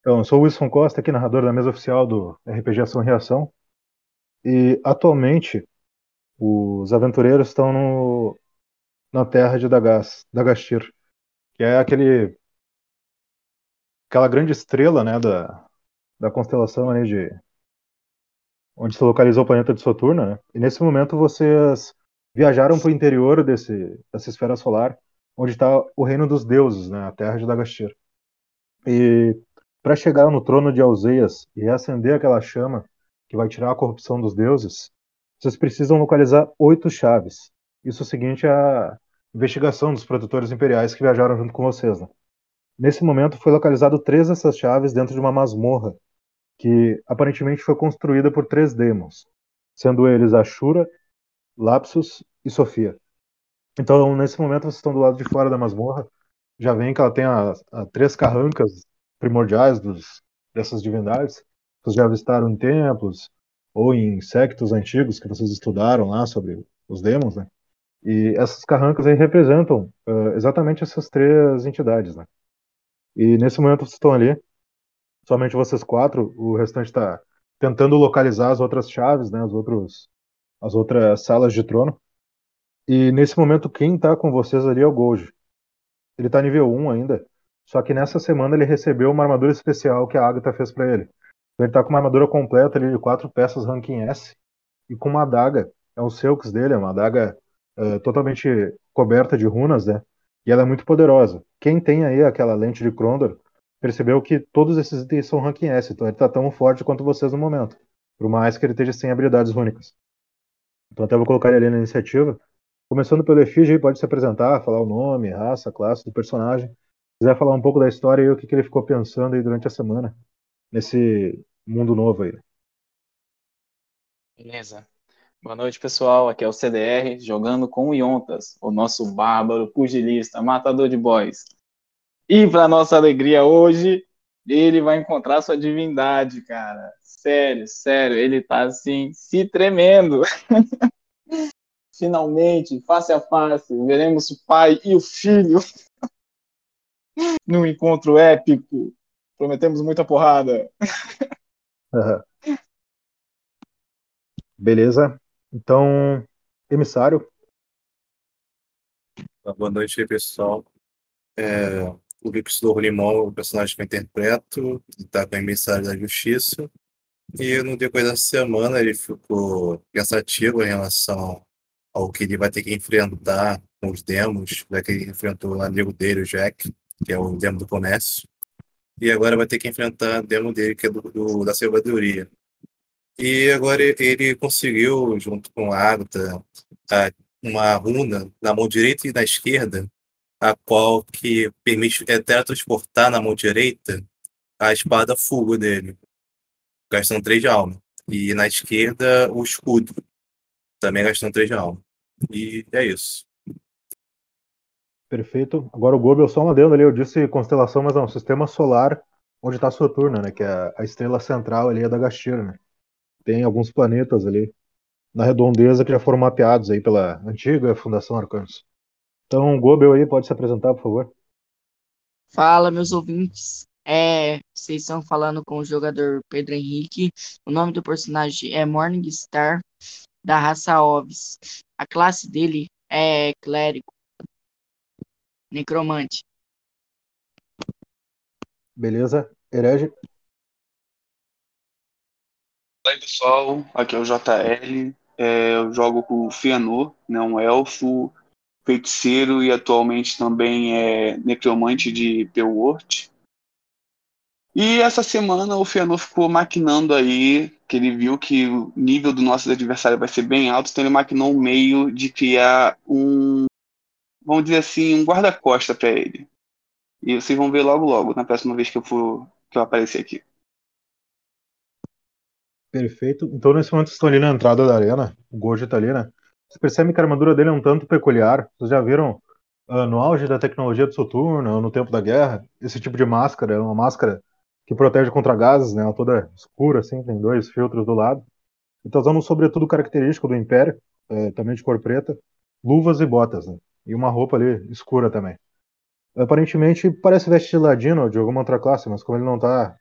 Então, eu sou o Wilson Costa, aqui narrador da mesa oficial do RPG Ação e Reação. E atualmente os aventureiros estão no, na terra de Dagas, Dagashtir, que é aquele aquela grande estrela, né, da, da constelação ali de onde se localizou o planeta de Saturno, né? E nesse momento vocês viajaram para o interior desse dessa esfera solar, onde está o reino dos deuses, né, a terra de Dagashtir. E para chegar no trono de Alzeias e reacender aquela chama que vai tirar a corrupção dos deuses, vocês precisam localizar oito chaves. Isso é seguinte a investigação dos protetores imperiais que viajaram junto com vocês. Né? Nesse momento foi localizado três dessas chaves dentro de uma masmorra que aparentemente foi construída por três demons, sendo eles Ashura, Lapsus e Sofia. Então, nesse momento, vocês estão do lado de fora da masmorra. Já vem que ela tem a, a três carrancas primordiais dos, dessas divindades. Vocês já avistaram em templos ou em sectos antigos que vocês estudaram lá sobre os demons, né? E essas carrancas aí representam uh, exatamente essas três entidades, né? E nesse momento vocês estão ali, somente vocês quatro, o restante está tentando localizar as outras chaves, né? As, outros, as outras salas de trono. E nesse momento quem está com vocês ali é o Gold. Ele está nível 1 ainda, só que nessa semana ele recebeu uma armadura especial que a Agatha fez para ele. Então ele tá com uma armadura completa ali de quatro peças ranking S e com uma adaga. É o Selks dele, é uma adaga uh, totalmente coberta de runas, né? E ela é muito poderosa. Quem tem aí aquela lente de Krondor percebeu que todos esses itens são ranking S, então ele tá tão forte quanto vocês no momento. Por mais que ele esteja sem habilidades únicas. Então até vou colocar ele ali na iniciativa. Começando pelo Efígie, pode se apresentar, falar o nome, raça, classe do personagem quiser falar um pouco da história e o que, que ele ficou pensando aí durante a semana, nesse mundo novo aí. Beleza. Boa noite, pessoal. Aqui é o CDR, jogando com o Yontas, o nosso bárbaro, pugilista, matador de boys. E para nossa alegria hoje, ele vai encontrar sua divindade, cara. Sério, sério, ele tá assim, se tremendo. Finalmente, face a face, veremos o pai e o filho num encontro épico. Prometemos muita porrada. Uhum. Beleza. Então, emissário. Boa noite aí, pessoal. É, o Victor Limão, o personagem que eu interpreto, está com o emissário da justiça. E no decorrer da semana ele ficou pensativo em relação ao que ele vai ter que enfrentar com os demos, já que ele enfrentou o amigo dele, o Jack, que é o demo do comércio. E agora vai ter que enfrentar o demo dele, que é do, do da sabedoria. E agora ele conseguiu, junto com a Agatha, uma runa na mão direita e na esquerda, a qual que permite é, teletransportar na mão direita a espada fuga dele, gastando 3 de alma. E na esquerda, o escudo, também gastando 3 de alma. E é isso. Perfeito. Agora o Goebel, só uma adendo ali, eu disse constelação, mas não, sistema solar onde está Saturno, né? Que é a estrela central ali é da Gastira, né? Tem alguns planetas ali na redondeza que já foram mapeados aí pela antiga Fundação Arcanos. Então, Goebel aí, pode se apresentar, por favor. Fala, meus ouvintes. É, vocês estão falando com o jogador Pedro Henrique. O nome do personagem é Morningstar, da raça Ovis. A classe dele é clérigo. Necromante. Beleza. Herege. Aí, pessoal. Aqui é o JL. É, eu jogo com o Fianor, né, um elfo, feiticeiro e atualmente também é necromante de Pewort. E essa semana o Fianor ficou maquinando aí, que ele viu que o nível do nosso adversário vai ser bem alto, então ele maquinou um meio de criar um vamos dizer assim, um guarda-costa para ele. E vocês vão ver logo logo, na próxima vez que eu for que eu aparecer aqui. Perfeito. Então nesse momento estão ali na entrada da arena, o Gojo tá ali, né? Você percebe que a armadura dele é um tanto peculiar. Vocês já viram uh, no auge da tecnologia do Soturno, no tempo da guerra, esse tipo de máscara, é uma máscara que protege contra gases, né? Ela toda escura, assim, tem dois filtros do lado. E tá usando um sobretudo característico do Império, é, também de cor preta, luvas e botas, né? E uma roupa ali escura também. Aparentemente parece veste de ladino de alguma outra classe, mas como ele não tá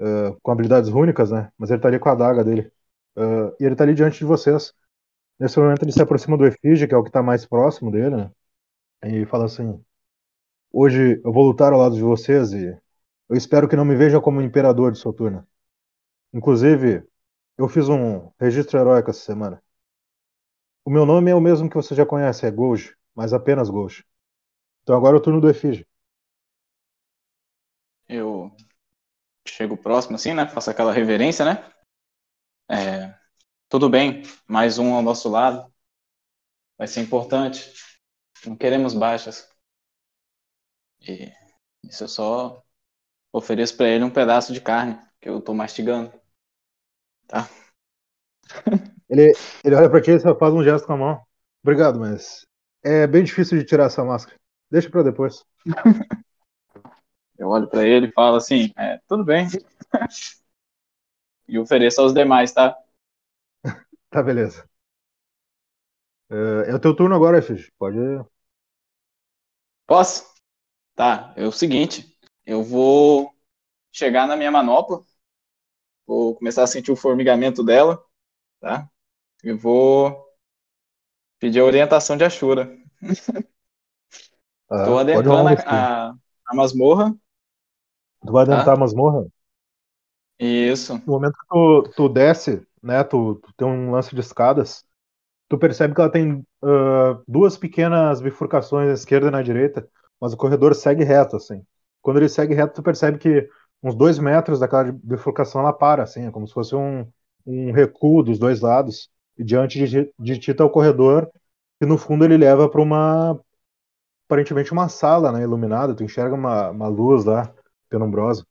uh, com habilidades rúnicas, né? Mas ele tá ali com a adaga dele. Uh, e ele tá ali diante de vocês. Nesse momento ele se aproxima do Efígie, que é o que tá mais próximo dele, né? E fala assim: Hoje eu vou lutar ao lado de vocês e eu espero que não me vejam como imperador de Soturna. Inclusive, eu fiz um registro heróico essa semana. O meu nome é o mesmo que você já conhece, é Gouge, mas apenas Gouge. Então agora é o turno do Efígie. Eu chego próximo assim, né? Faço aquela reverência, né? É, tudo bem, mais um ao nosso lado. Vai ser importante. Não queremos baixas. E isso eu só ofereço para ele um pedaço de carne que eu tô mastigando. Tá? Ele, ele olha pra ti e só faz um gesto com a mão. Obrigado, mas é bem difícil de tirar essa máscara. Deixa pra depois. Eu olho para ele e falo assim: é, tudo bem. e ofereço aos demais, tá? tá, beleza. É, é o teu turno agora, Fish. Pode. Posso? Tá, é o seguinte: eu vou chegar na minha manopla, vou começar a sentir o formigamento dela, tá? E vou pedir a orientação de Ashura. Estou ah, adentrando a, a, a masmorra Tu vai adentrar tá? a masmorra? Isso. No momento que tu, tu desce, né, tu, tu, tem um lance de escadas, tu percebe que ela tem uh, duas pequenas bifurcações na esquerda e na direita, mas o corredor segue reto, assim. Quando ele segue reto, tu percebe que uns dois metros daquela bifurcação ela para, assim, é como se fosse um, um recuo dos dois lados, e diante de, de ti tá o corredor, e no fundo ele leva para uma aparentemente uma sala, né, iluminada, tu enxerga uma, uma luz lá, penumbrosa.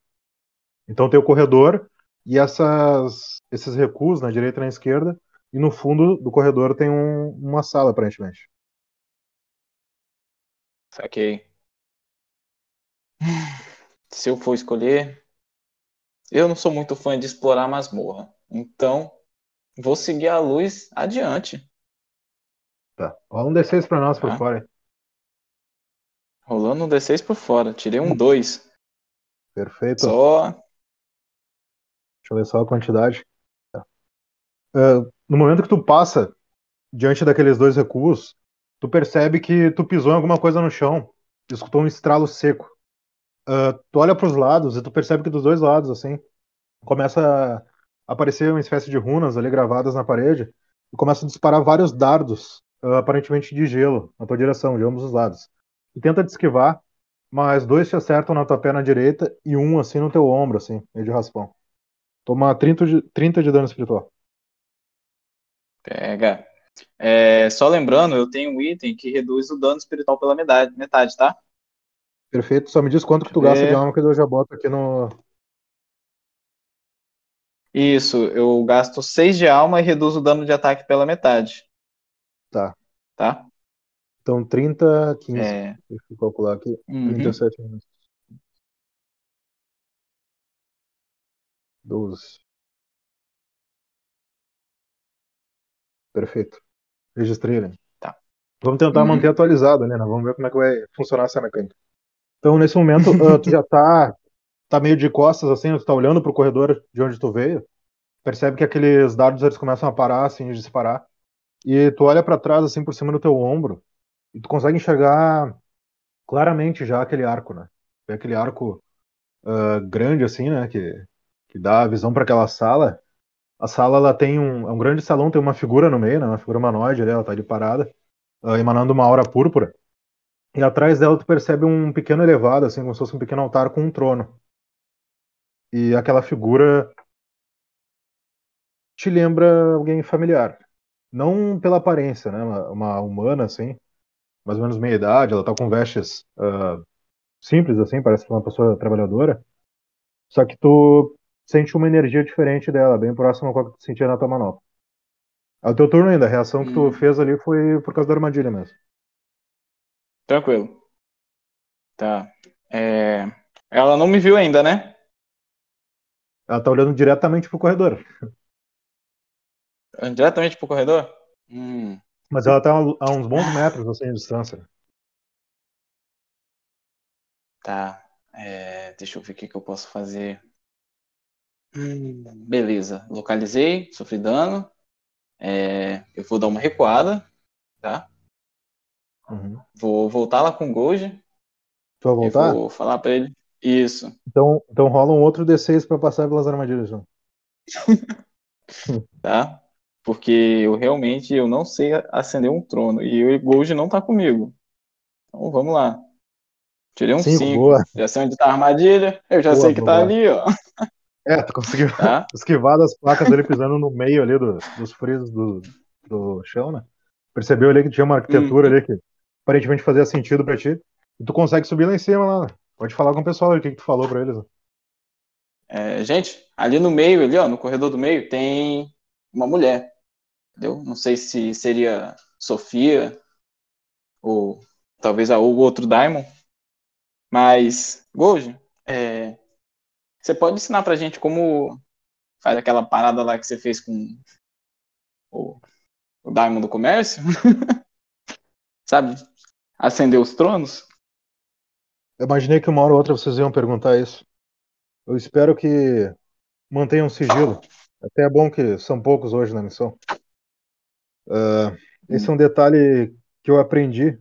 Então tem o corredor e essas, esses recuos na direita e na esquerda, e no fundo do corredor tem um, uma sala, aparentemente. Saquei. Se eu for escolher, eu não sou muito fã de explorar masmorra. Então, vou seguir a luz adiante. Tá. Rola um D6 pra nós tá. por fora. Rolando um D6 por fora. Tirei um 2. Perfeito. Só. Deixa eu ver só a quantidade. Uh, no momento que tu passa diante daqueles dois recuos, tu percebe que tu pisou em alguma coisa no chão, escutou um estralo seco. Uh, tu olha para os lados e tu percebe que dos dois lados, assim, começa a aparecer uma espécie de runas ali gravadas na parede e começa a disparar vários dardos, uh, aparentemente de gelo, na tua direção, de ambos os lados. E tenta te esquivar, mas dois te acertam na tua perna direita e um assim no teu ombro, assim, meio de raspão. Toma 30 de, 30 de dano espiritual. Pega. É, só lembrando, eu tenho um item que reduz o dano espiritual pela metade, metade tá? Perfeito. Só me diz quanto que tu gasta de alma que eu já boto aqui no. Isso, eu gasto 6 de alma e reduzo o dano de ataque pela metade. Tá. Tá? Então 30, 15. É. Deixa eu calcular aqui. Uhum. 37 minutos. 12. Perfeito. Registrei, né? Tá. Vamos tentar uhum. manter atualizado, né? Vamos ver como é que vai funcionar essa mecânica. Então, nesse momento, uh, tu já tá, tá meio de costas, assim, tu tá olhando pro corredor de onde tu veio. Percebe que aqueles dardos eles começam a parar, assim, de disparar. E tu olha para trás, assim, por cima do teu ombro. E tu consegue enxergar claramente já aquele arco, né? É aquele arco uh, grande, assim, né? Que, que dá a visão para aquela sala. A sala ela tem um, é um grande salão, tem uma figura no meio, né? Uma figura humanoide ali, ela tá ali parada, uh, emanando uma aura púrpura. E atrás dela tu percebe um pequeno elevado, assim, como se fosse um pequeno altar com um trono. E aquela figura te lembra alguém familiar. Não pela aparência, né? Uma, uma humana, assim, mais ou menos meia idade, ela tá com vestes uh, simples, assim, parece uma pessoa trabalhadora. Só que tu sente uma energia diferente dela, bem próxima ao que tu sentia na tua manopla. É o teu turno ainda, a reação que tu hum. fez ali foi por causa da armadilha mesmo. Tranquilo. Tá. É... Ela não me viu ainda, né? Ela tá olhando diretamente pro corredor. Diretamente pro corredor? Hum. Mas ela tá a uns bons metros assim de distância. Tá. É, deixa eu ver o que, que eu posso fazer. Hum, beleza. Localizei, sofri dano. É, eu vou dar uma recuada, tá? Uhum. Vou voltar lá com o Gold. Tu vai voltar? Vou falar pra ele. Isso. Então, então rola um outro D6 pra passar pelas armadilhas, João. tá? Porque eu realmente eu não sei acender um trono e o Gold não tá comigo. Então vamos lá. Tirei um Cinco, 5. boa. Já sei onde tá a armadilha. Eu já Boa, sei que tá boa. ali, ó. É, tu conseguiu Tá? esquivar das placas ali pisando no meio ali do- dos frisos do, do chão, né? Percebeu ali que tinha uma arquitetura Uhum. ali que aparentemente fazia sentido pra ti. E tu consegue subir lá em cima lá. Pode falar com o pessoal o que, que tu falou pra eles. É, gente, ali no meio, ali, ó, no corredor do meio, tem uma mulher. Entendeu? Não sei se seria Sofia ou talvez a- outro Daimon. Mas, Gold, é, você pode ensinar pra gente como faz aquela parada lá que você fez com o, o Daimon do comércio? Sabe? Acender os tronos? Eu imaginei que uma hora ou outra vocês iam perguntar isso. Eu espero que mantenham sigilo. Até é bom que são poucos hoje na missão. Ah, esse é um detalhe que eu aprendi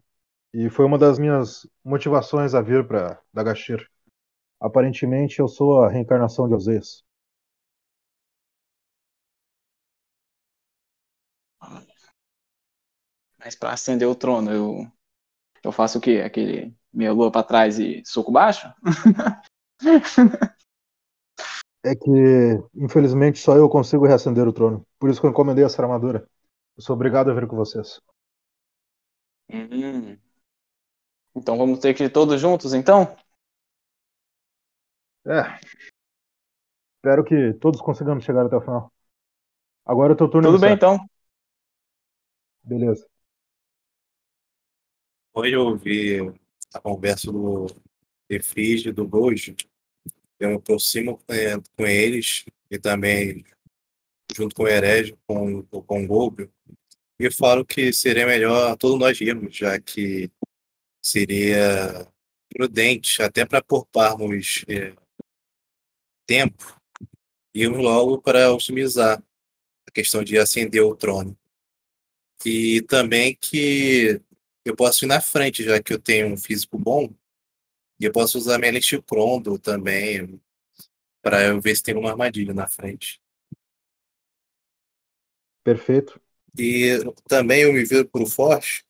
e foi uma das minhas motivações a vir para Dagashir. Aparentemente eu sou a reencarnação de Oséias. Mas pra acender o trono, eu, eu faço o quê? Aquele meia lua pra trás e soco baixo? É que, infelizmente, só eu consigo reacender o trono. Por isso que eu encomendei essa armadura. Eu sou obrigado a vir com vocês. Hum. Então vamos ter que ir todos juntos, então? É. Espero que todos consigamos chegar até o final. Agora é o teu turno. Tudo bem, Missão. então. Beleza. Depois de ouvir a conversa do Efrígio e do Gojo, eu me aproximo é, com eles e também junto com o Herege, com, com o Golbio, e falo que seria melhor todos nós irmos, já que seria prudente, até para pouparmos é, tempo, irmos logo para otimizar a questão de acender o trono. E também que eu posso ir na frente, já que eu tenho um físico bom. E eu posso usar minha lente Prondo também, para eu ver se tem uma armadilha na frente. Perfeito. E também eu me viro pro Forte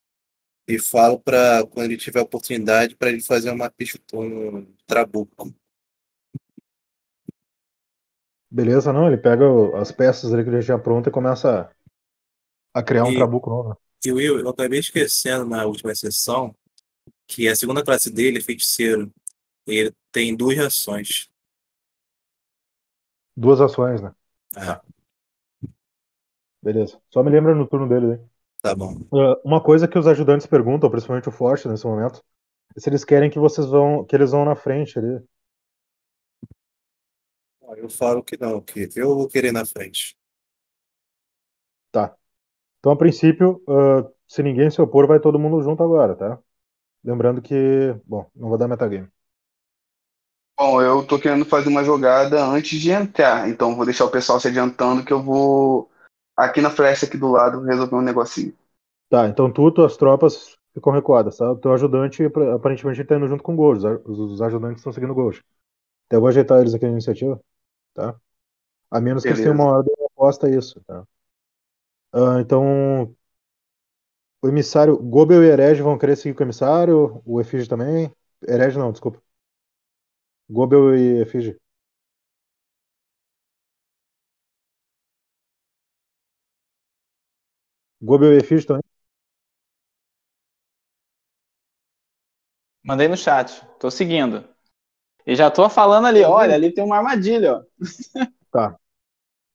e falo para quando ele tiver oportunidade para ele fazer uma pista, um trabuco. Beleza, não? Ele pega as peças ali que ele já tinha pronta e começa a, criar um E- trabuco novo. E Will, eu acabei esquecendo na última sessão que a segunda classe dele é feiticeiro. Ele tem duas reações. Duas ações, né? Ah, Beleza. Só me lembra no turno dele. né? tá bom. Ah, uma coisa que os ajudantes perguntam, principalmente o Forte nesse momento, é se eles querem que vocês vão, que eles vão na frente ali. Eu falo que não, que eu vou querer na frente. Tá. Então, a princípio, ah, se ninguém se opor, vai todo mundo junto agora, tá? Lembrando que, bom, não vou dar metagame. Bom, eu tô querendo fazer uma jogada antes de entrar, então vou deixar o pessoal se adiantando que eu vou aqui na flecha aqui do lado resolver um negocinho. Tá, então tu, tuas tropas ficam recuadas, tá? O teu ajudante, aparentemente, tá indo junto com o Gold. Os ajudantes estão seguindo o Gold. Então eu vou ajeitar eles aqui na iniciativa, tá? A menos que eles tenham Beleza. uma ordem oposta a isso, tá? Ah, então, o emissário, Gobel e Herege vão querer seguir com o emissário, o Efígie também. Herege não, desculpa. Gobel e Efígie. Gobel e Efígie também. Mandei no chat. Tô seguindo. E já tô falando ali, olha, ali tem uma armadilha, ó. Tá.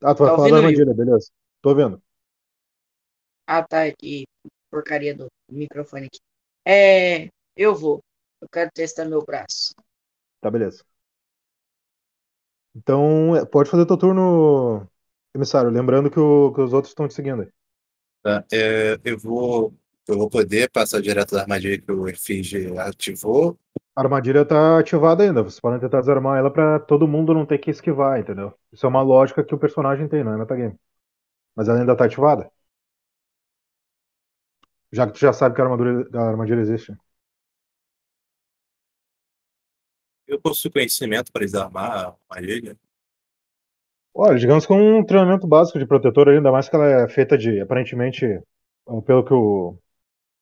Ah, tu vai Tá falar da armadilha, beleza. Tô vendo. Ah, tá aqui. Porcaria do microfone aqui. É, eu vou. Eu quero testar meu braço. Tá, beleza. Então, é, pode fazer teu turno, emissário. Lembrando que, o- que os outros estão te seguindo aí. Tá? É, eu vou eu vou poder passar direto da armadilha que o Efígie ativou A armadilha tá ativada ainda. Vocês podem tentar desarmar ela pra todo mundo não ter que esquivar, entendeu? Isso é uma lógica que o personagem tem, não é metagame. Mas ela ainda tá ativada. Já que tu já sabe que a armadura, a armadilha existe. Eu possuo conhecimento para desarmar a armadilha. Olha, digamos que é um treinamento básico de protetor, ainda mais que ela é feita de, aparentemente, pelo que o,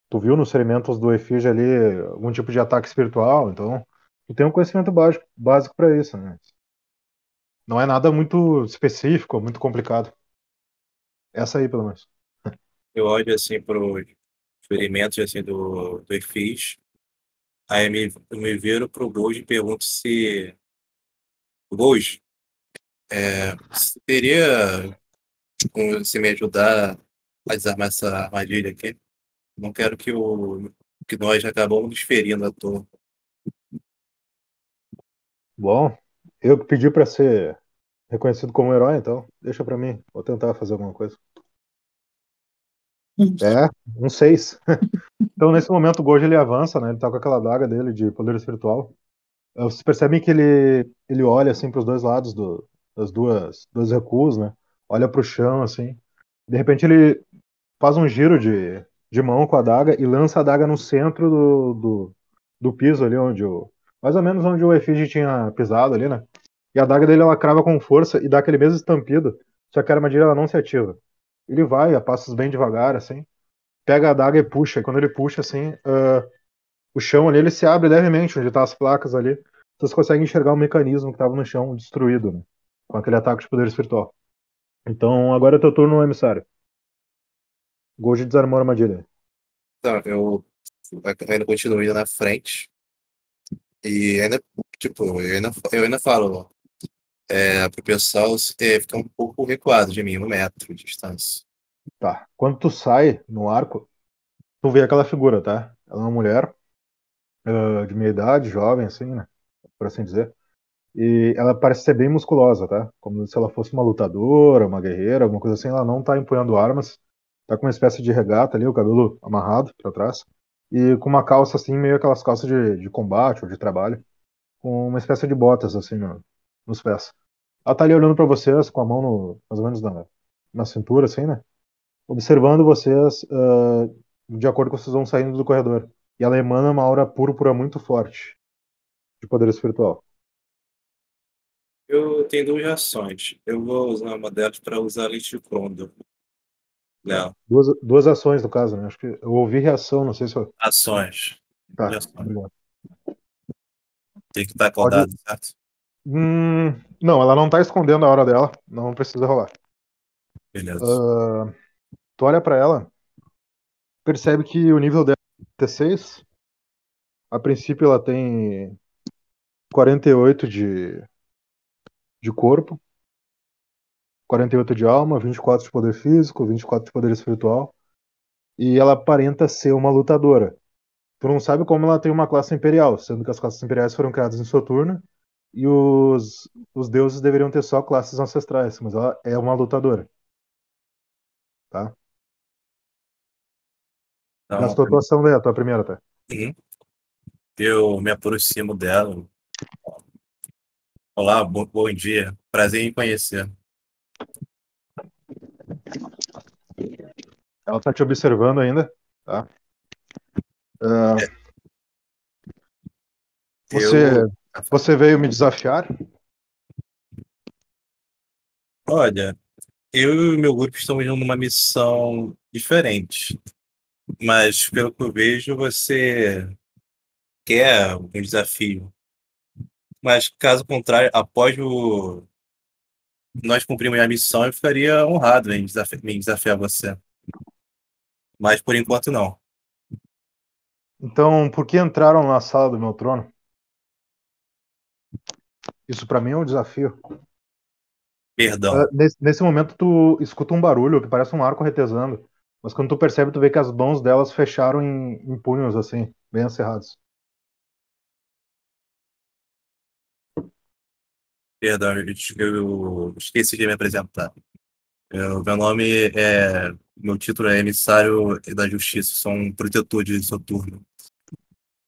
tu viu nos ferimentos do Efígie ali, algum tipo de ataque espiritual, então tu tem um conhecimento básico, básico para isso, né? Não é nada muito específico, muito complicado. Essa aí, pelo menos. Eu olho assim pro ferimentos assim, do, do Efígie, aí me, me viro pro Gold e pergunto se Gold, é, você teria como se me ajudar a desarmar essa armadilha aqui? Não quero que, o, que nós acabamos ferindo à toa. Bom, eu pedi para ser reconhecido como herói, então deixa para mim. Vou tentar fazer alguma coisa. É, um 6. então, nesse momento, o Gojo ele avança, né? Ele tá com aquela daga dele de poder espiritual. Vocês percebem que ele, ele olha assim para os dois lados do, das duas, dois recuos, né? Olha para o chão, assim. De repente, ele faz um giro de, de mão com a daga e lança a daga no centro do, do, do piso ali, onde o. Mais ou menos onde o Efígie tinha pisado ali, né? E a daga dele ela crava com força e dá aquele mesmo estampido, só que a armadilha ela não se ativa. Ele vai a passos bem devagar, assim, pega a daga e puxa. E quando ele puxa, assim, uh, o chão ali ele se abre levemente, onde tá as placas ali. Vocês conseguem enxergar o mecanismo que estava no chão destruído, né? Com aquele ataque de poder espiritual. Então, agora é teu turno, emissário. Goji desarmou a armadilha. Tá, eu ainda continuo indo na frente. E ainda, tipo, eu ainda, eu ainda falo, é, pro pessoal é, ficar um pouco recuado de mim, um metro de distância. Tá. Quando tu sai no arco, tu vê aquela figura, tá? Ela é uma mulher uh, de meia idade, jovem, assim, né? Por assim dizer. E ela parece ser bem musculosa, tá? Como se ela fosse uma lutadora, uma guerreira, alguma coisa assim. Ela não tá empunhando armas tá com uma espécie de regata ali, o cabelo amarrado para trás, e com uma calça assim, meio aquelas calças de, de combate ou de trabalho, com uma espécie de botas assim no, nos pés. Ela tá ali olhando para vocês, com a mão no, mais ou menos na, na cintura, assim, né? Observando vocês uh, de acordo com vocês vão saindo do corredor. E ela emana uma aura púrpura muito forte de poder espiritual. Eu tenho duas ações. Eu vou usar uma delas para usar Condor. Não. Duas, duas ações, no caso, né? Acho que eu ouvi reação, não sei se eu. Ações. Tá. Tem que estar acordado, certo? Hum, não, ela não tá escondendo a hora dela, não precisa rolar. Beleza. Ah, tu olha pra ela, percebe que o nível dela é T6. A princípio ela tem 48 de, de corpo, 48 de alma, 24 de poder físico, 24 de poder espiritual. E ela aparenta ser uma lutadora. Tu não sabe como ela tem uma classe imperial, sendo que as classes imperiais foram criadas em Soturno e os, os deuses deveriam ter só classes ancestrais, mas ela é uma lutadora. Tá? Então, Gastou a tua ação daí, a tua primeira, tá? Eu me aproximo dela. Olá, bom, bom dia. Prazer em conhecer. Ela tá te observando ainda, tá? Ah, você, Eu, você veio me desafiar? olha, eu e o meu grupo estamos indo numa missão diferente. Mas, pelo que eu vejo, você quer um desafio. Mas, caso contrário, após o... nós cumprirmos a missão, eu ficaria honrado em desafi- em desafiar você. Mas, por enquanto, não. Então, por que entraram na sala do meu trono? Isso pra mim é um desafio. Perdão. Ah, nesse, nesse momento tu escuta um barulho que parece um arco retesando, mas quando tu percebe tu vê que as mãos delas fecharam em, em punhos assim, bem acerrados. Perdão, eu, eu esqueci de me apresentar. Eu- meu nome é. Meu título é Emissário da Justiça, sou um protetor de Soturno.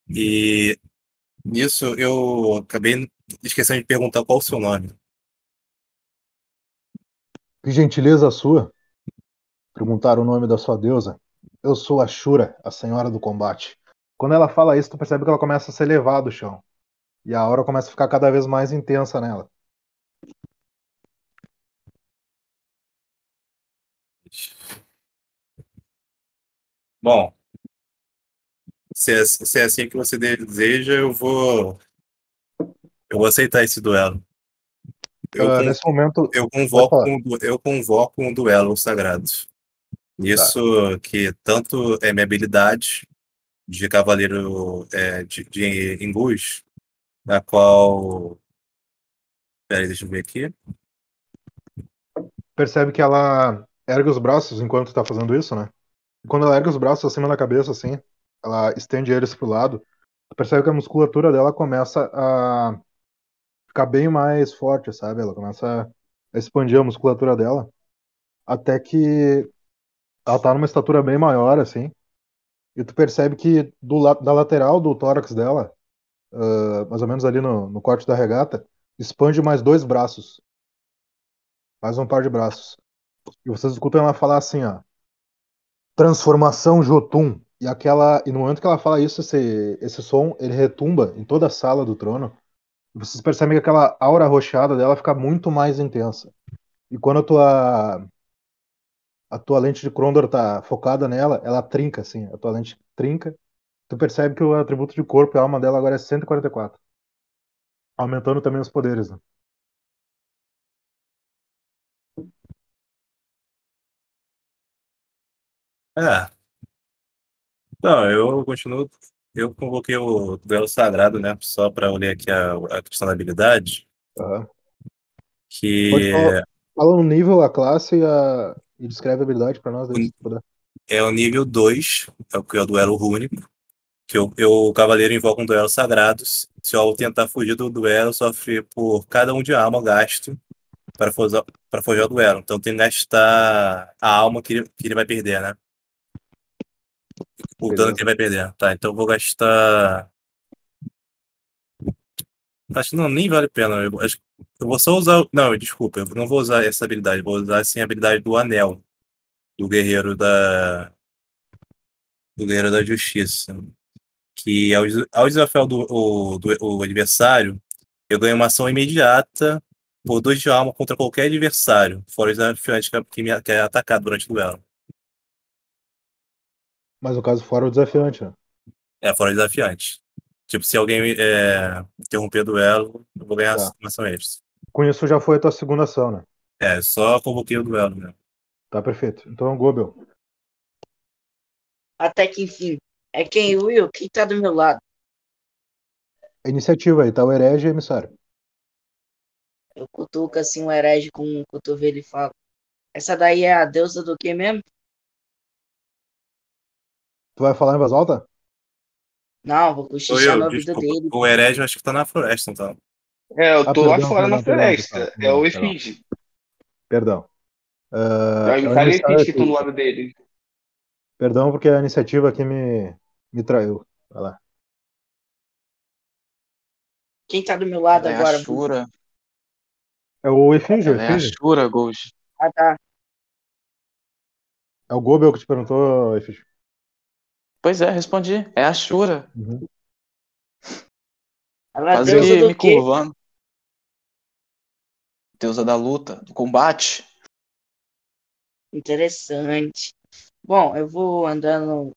E Nisso, eu acabei esquecendo de perguntar qual o seu nome. Que gentileza sua. Perguntar o nome da sua deusa. Eu sou a Shura, a senhora do combate. Quando ela fala isso, tu percebe que ela começa a se elevar do chão. E a aura começa a ficar cada vez mais intensa nela. Bom, se é, se é assim que você deseja, eu vou. Eu vou aceitar esse duelo. Eu, Ah, nesse momento, eu, convoco um, eu convoco um duelo sagrado. Isso que tanto é minha habilidade de cavaleiro é, de, de Ingus, na qual. Peraí, deixa eu ver aqui. percebe que ela ergue os braços enquanto tá fazendo isso, né? Quando ela ergue os braços acima da cabeça, assim, ela estende eles pro lado, percebe que a musculatura dela começa a ficar bem mais forte, sabe? Ela começa a expandir a musculatura dela, até que ela tá numa estatura bem maior, assim, e tu percebe que do da lateral do tórax dela, ah, mais ou menos ali no, no corte da regata, expande mais dois braços. Mais um par de braços. E vocês escutam ela falar assim, ó. Transformação Jotun. E aquela. E no momento que ela fala isso, esse, esse som, ele retumba em toda a sala do trono. Vocês percebem que aquela aura roxada dela fica muito mais intensa. E quando a tua. A tua lente de Krondor tá focada nela, ela trinca, assim. A tua lente trinca. Tu percebe que o atributo de corpo e alma dela agora é 144. Aumentando também os poderes, né? É. Não, eu continuo. Eu convoquei o duelo sagrado, né? Só para ler aqui a, a questão da habilidade. Pode Que falar. Fala o nível, a classe e, a... e descreve a habilidade pra nós, daí, puder. é o nível 2, é o que é o duelo rúnico. Que eu, eu, o cavaleiro invoca um duelo sagrado. Se ao tentar fugir do duelo, sofre por cada um de alma gasto para forjar, para forjar o duelo. Então tem que gastar a alma que ele, que ele vai perder, né? O dano que ele vai perder. Tá, então eu vou gastar. Acho que não, nem vale a pena. Eu, acho, eu vou só usar. Não, desculpa, eu não vou usar essa habilidade. Vou usar assim a habilidade do anel. Do guerreiro da. Do guerreiro da justiça. Que ao, ao desafiar do, o, do, o adversário, eu ganho uma ação imediata por dois de alma contra qualquer adversário, fora o desafiante que, que, me, que é atacado durante o duelo. Mas no caso, fora o desafiante, né? É, fora o desafiante. Tipo, se alguém é, interromper o duelo, eu vou ganhar Tá. uma ação extra. Com isso já foi a tua segunda ação, né? É, só convoquei o duelo, né? Tá perfeito. Então, Gobel. Até que enfim. É quem, Will? Quem tá do meu lado? A iniciativa aí, tá o herege e o emissário. Eu cutuco assim o herege com o cotovelo e falo. Essa daí é a deusa do que mesmo? Tu vai falar em voz alta? Não, vou cochichar eu, no ouvido desculpa. dele. O herege eu acho que tá na floresta, então. É, eu Ah, tô lá perdão, fora perdão, na perdão, floresta. É o Perdão, perdão. Ah, É é o emissário Efígie que estão do lado dele. Perdão, porque a iniciativa aqui me, me traiu. Vai lá. Quem tá do meu lado é agora? a Shura. É o Efígio, é a Efígio. Shura, Ghost. Ah, tá. É o Gobel que te perguntou, Efígio. Pois é, respondi. É a Shura. Uhum. Ela é Quase do me quê? curvando. Deusa da luta, do combate. Interessante. Bom, eu vou andando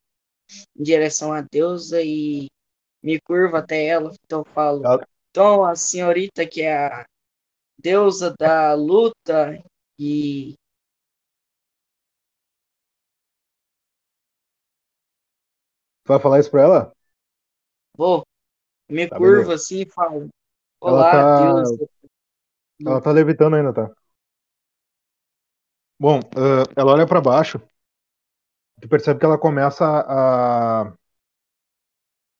em direção à deusa e me curvo até ela. Então eu falo. Ela- Então a senhorita que é a deusa da luta e vai falar isso pra ela? vou me Tá, curvo beleza. assim e falo. Ela Olá, tá- deusa. Ela tá levitando ainda, tá? Bom, ah, ela olha pra baixo. Tu percebe que ela começa a,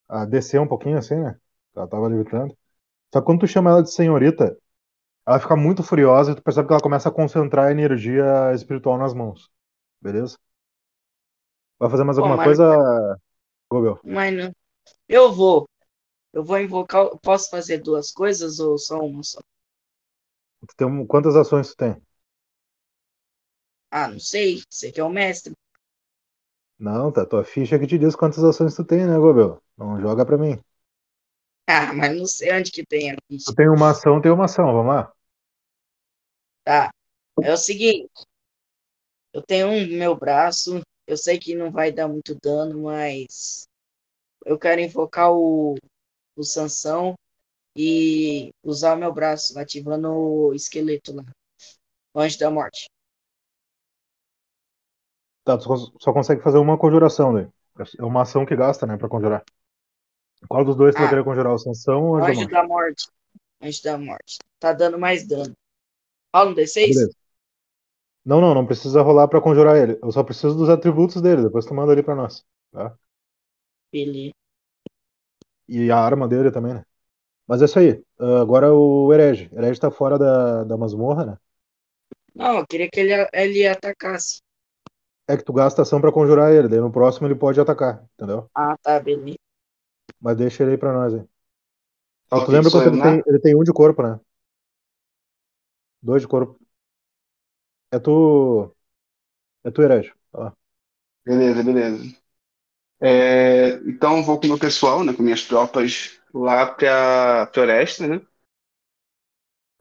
a descer um pouquinho assim, né? Ela tava levitando. Só que quando tu chama ela de senhorita, ela fica muito furiosa e tu percebe que ela começa a concentrar a energia espiritual nas mãos. Beleza? Vai fazer mais alguma coisa, Gobel? Mas não. Eu vou. Eu vou invocar. Posso fazer duas coisas ou só uma só? Tu tem um- quantas ações tu tem? Ah, não sei. Você que é o mestre. Não, tá tua ficha que te diz quantas ações tu tem, né, Gobel? Não joga pra mim. Ah, mas não sei onde que tem a ficha. Tu tem uma ação, tem uma ação, vamos lá. Tá. É o seguinte. Eu tenho um meu braço. Eu sei que não vai dar muito dano, mas eu quero invocar o, o Sansão e usar o meu braço, ativando o esqueleto lá. O Anjo da Morte. Tá, tu só- consegue fazer uma conjuração daí. É uma ação que gasta, né, pra conjurar. Qual dos dois tu vai Ah. querer conjurar? O Sansão ou o Anjo da Morte? da Morte. Anjo da Morte. Tá dando mais dano. Rola um D6? Beleza. Não, não, não precisa rolar pra conjurar ele. Eu só preciso dos atributos dele, depois tu manda ali pra nós. Tá? Beleza. E a arma dele também, né? Mas é isso aí. Ah, agora o Herege. O Herege tá fora da, da masmorra, né? Não, eu queria que ele, ele atacasse. É que tu gasta ação pra conjurar ele, daí no próximo ele pode atacar, entendeu? Ah, tá, beleza. Mas deixa ele aí pra nós aí. Ah, tu lembra eu, ele né? tem? Ele tem um de corpo, né? Dois de corpo. É tu. É tu, Herege. Vai lá. Beleza, beleza. É, então vou com o meu pessoal, né, com minhas tropas lá pra floresta, né?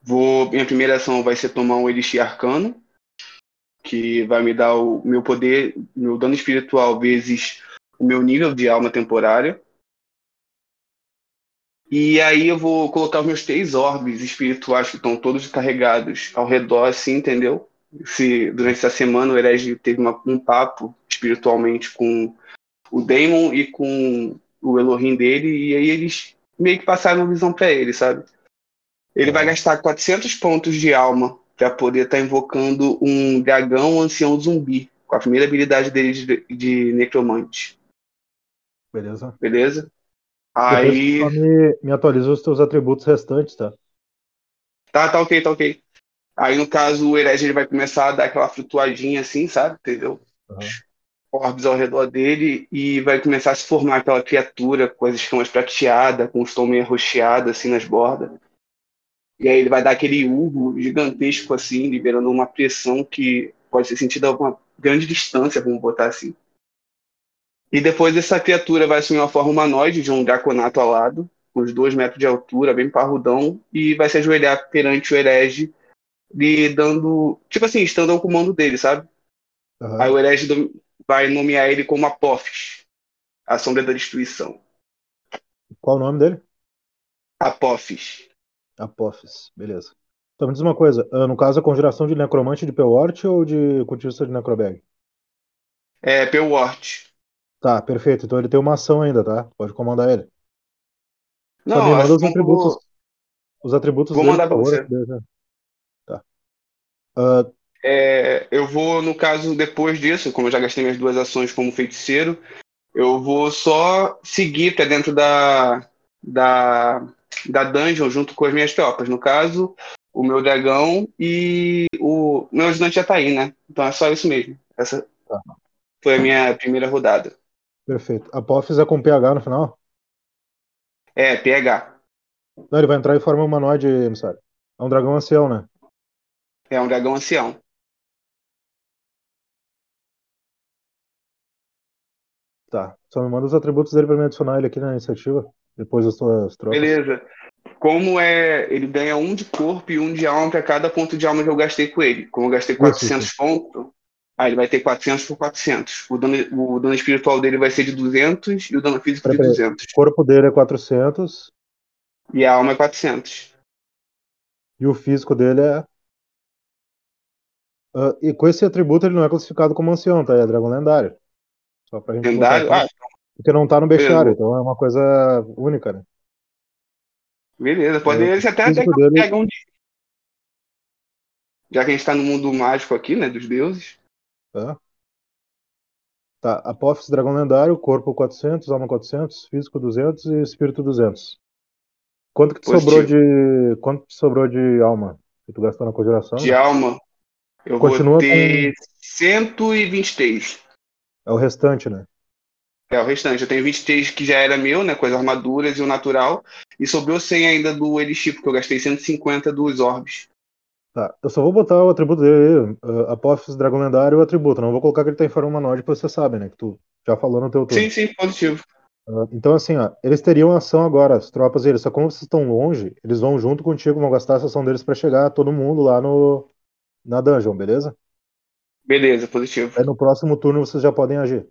Vou, minha primeira ação vai ser tomar um elixir arcano, que vai me dar o meu poder, meu dano espiritual vezes o meu nível de alma temporária. E aí eu vou colocar os meus três orbes espirituais que estão todos carregados ao redor, assim, entendeu? Se durante essa semana o herege teve uma- um papo espiritualmente com o Daemon e com o Elohim dele, e aí eles meio que passaram uma visão pra ele, sabe? Ele vai gastar 400 pontos de alma pra poder estar invocando um dragão ancião zumbi, com a primeira habilidade dele de, de necromante, Beleza? beleza? Aí. me, me atualiza os teus atributos restantes, tá? Tá, tá ok, tá ok. Aí, no caso, o herege ele vai começar a dar aquela flutuadinha assim, sabe? Entendeu? Aham. Orbes ao redor dele e vai começar a se formar aquela criatura com as escamas prateadas, com os tons meio arroxeados assim nas bordas. E aí ele vai dar aquele urro gigantesco assim, liberando uma pressão que pode ser sentida a uma grande distância, vamos botar assim. E depois essa criatura vai assumir uma forma humanoide de um draconato alado, com uns dois metros de altura, bem parrudão, e vai se ajoelhar perante o herege, lhe dando. Tipo assim, estando ao comando dele, sabe? Aham. Aí o herege vai nomear ele como Apophis, a sombra da destruição. Qual o nome dele? Apophis. Apophis. Beleza. Então me diz uma coisa. ah, no caso, a conjuração de necromante de Pewort ou de cultista de necrobag? É, Pewort. Tá, perfeito. Então ele tem uma ação ainda, tá? Pode comandar ele. Não, me manda os atributos. vou- Os atributos Vou dele, mandar pra favor. você. Ah, É, eu vou, no caso, depois disso, como eu já gastei minhas duas ações como feiticeiro, eu vou só seguir para dentro da, da, da dungeon junto com as minhas tropas. No caso, o meu dragão e o meu ajudante já tá aí, né? Então é só isso mesmo. Essa Tá. foi a minha primeira rodada. perfeito. Apophis é com PH no final? É, PH. Não, ele vai entrar em forma humanoide, emissário. É um dragão ancião, né? É um dragão ancião. Tá. Só me manda os atributos dele pra me adicionar ele aqui na iniciativa. Depois das tuas tropas. Beleza. Como é, ele ganha um de corpo e um de alma para cada ponto de alma que eu gastei com ele. Como eu gastei Isso, 400 pontos, aí ele vai ter 400 por 400. O dano, o dano espiritual dele vai ser de 200 e o dano físico de Peraí, 200. O corpo dele é 400 E a alma é 400. e o físico dele é. Ah, e com esse atributo ele não é classificado como ancião, tá? É dragão lendário. Só pra gente Lendário? botar Ah, aqui. Porque não tá no bestiário, então é uma coisa única, né? beleza. Pode É, ele até um dele- dragão de. Já que a gente tá no mundo mágico aqui, né? Dos deuses. Tá? Tá, Apophis, dragão lendário, corpo 400, alma 400, físico 200 e espírito 200. Quanto que te Positivo. sobrou de quanto te sobrou de alma que tu gastou na conjuração? De alma, eu Continua vou ter 123. É o restante, né? É, o restante. Eu tenho 23 que já era meu, né? Com as armaduras e o natural. E sobrou 100 ainda do Elixir, porque eu gastei 150 dos orbes. Tá, eu só vou botar o atributo dele, uh, Apophis Dragão Lendário e o atributo. Não vou colocar que ele tá em forma humanoide, que você sabe, né? Que tu já falou no teu turno. Sim, sim, positivo. Uh, então, assim, ó, eles teriam ação agora, as tropas deles. Só como vocês estão longe, eles vão junto contigo, vão gastar a ação deles pra chegar todo mundo lá no na dungeon, beleza? Beleza, positivo. Aí no próximo turno vocês já podem agir.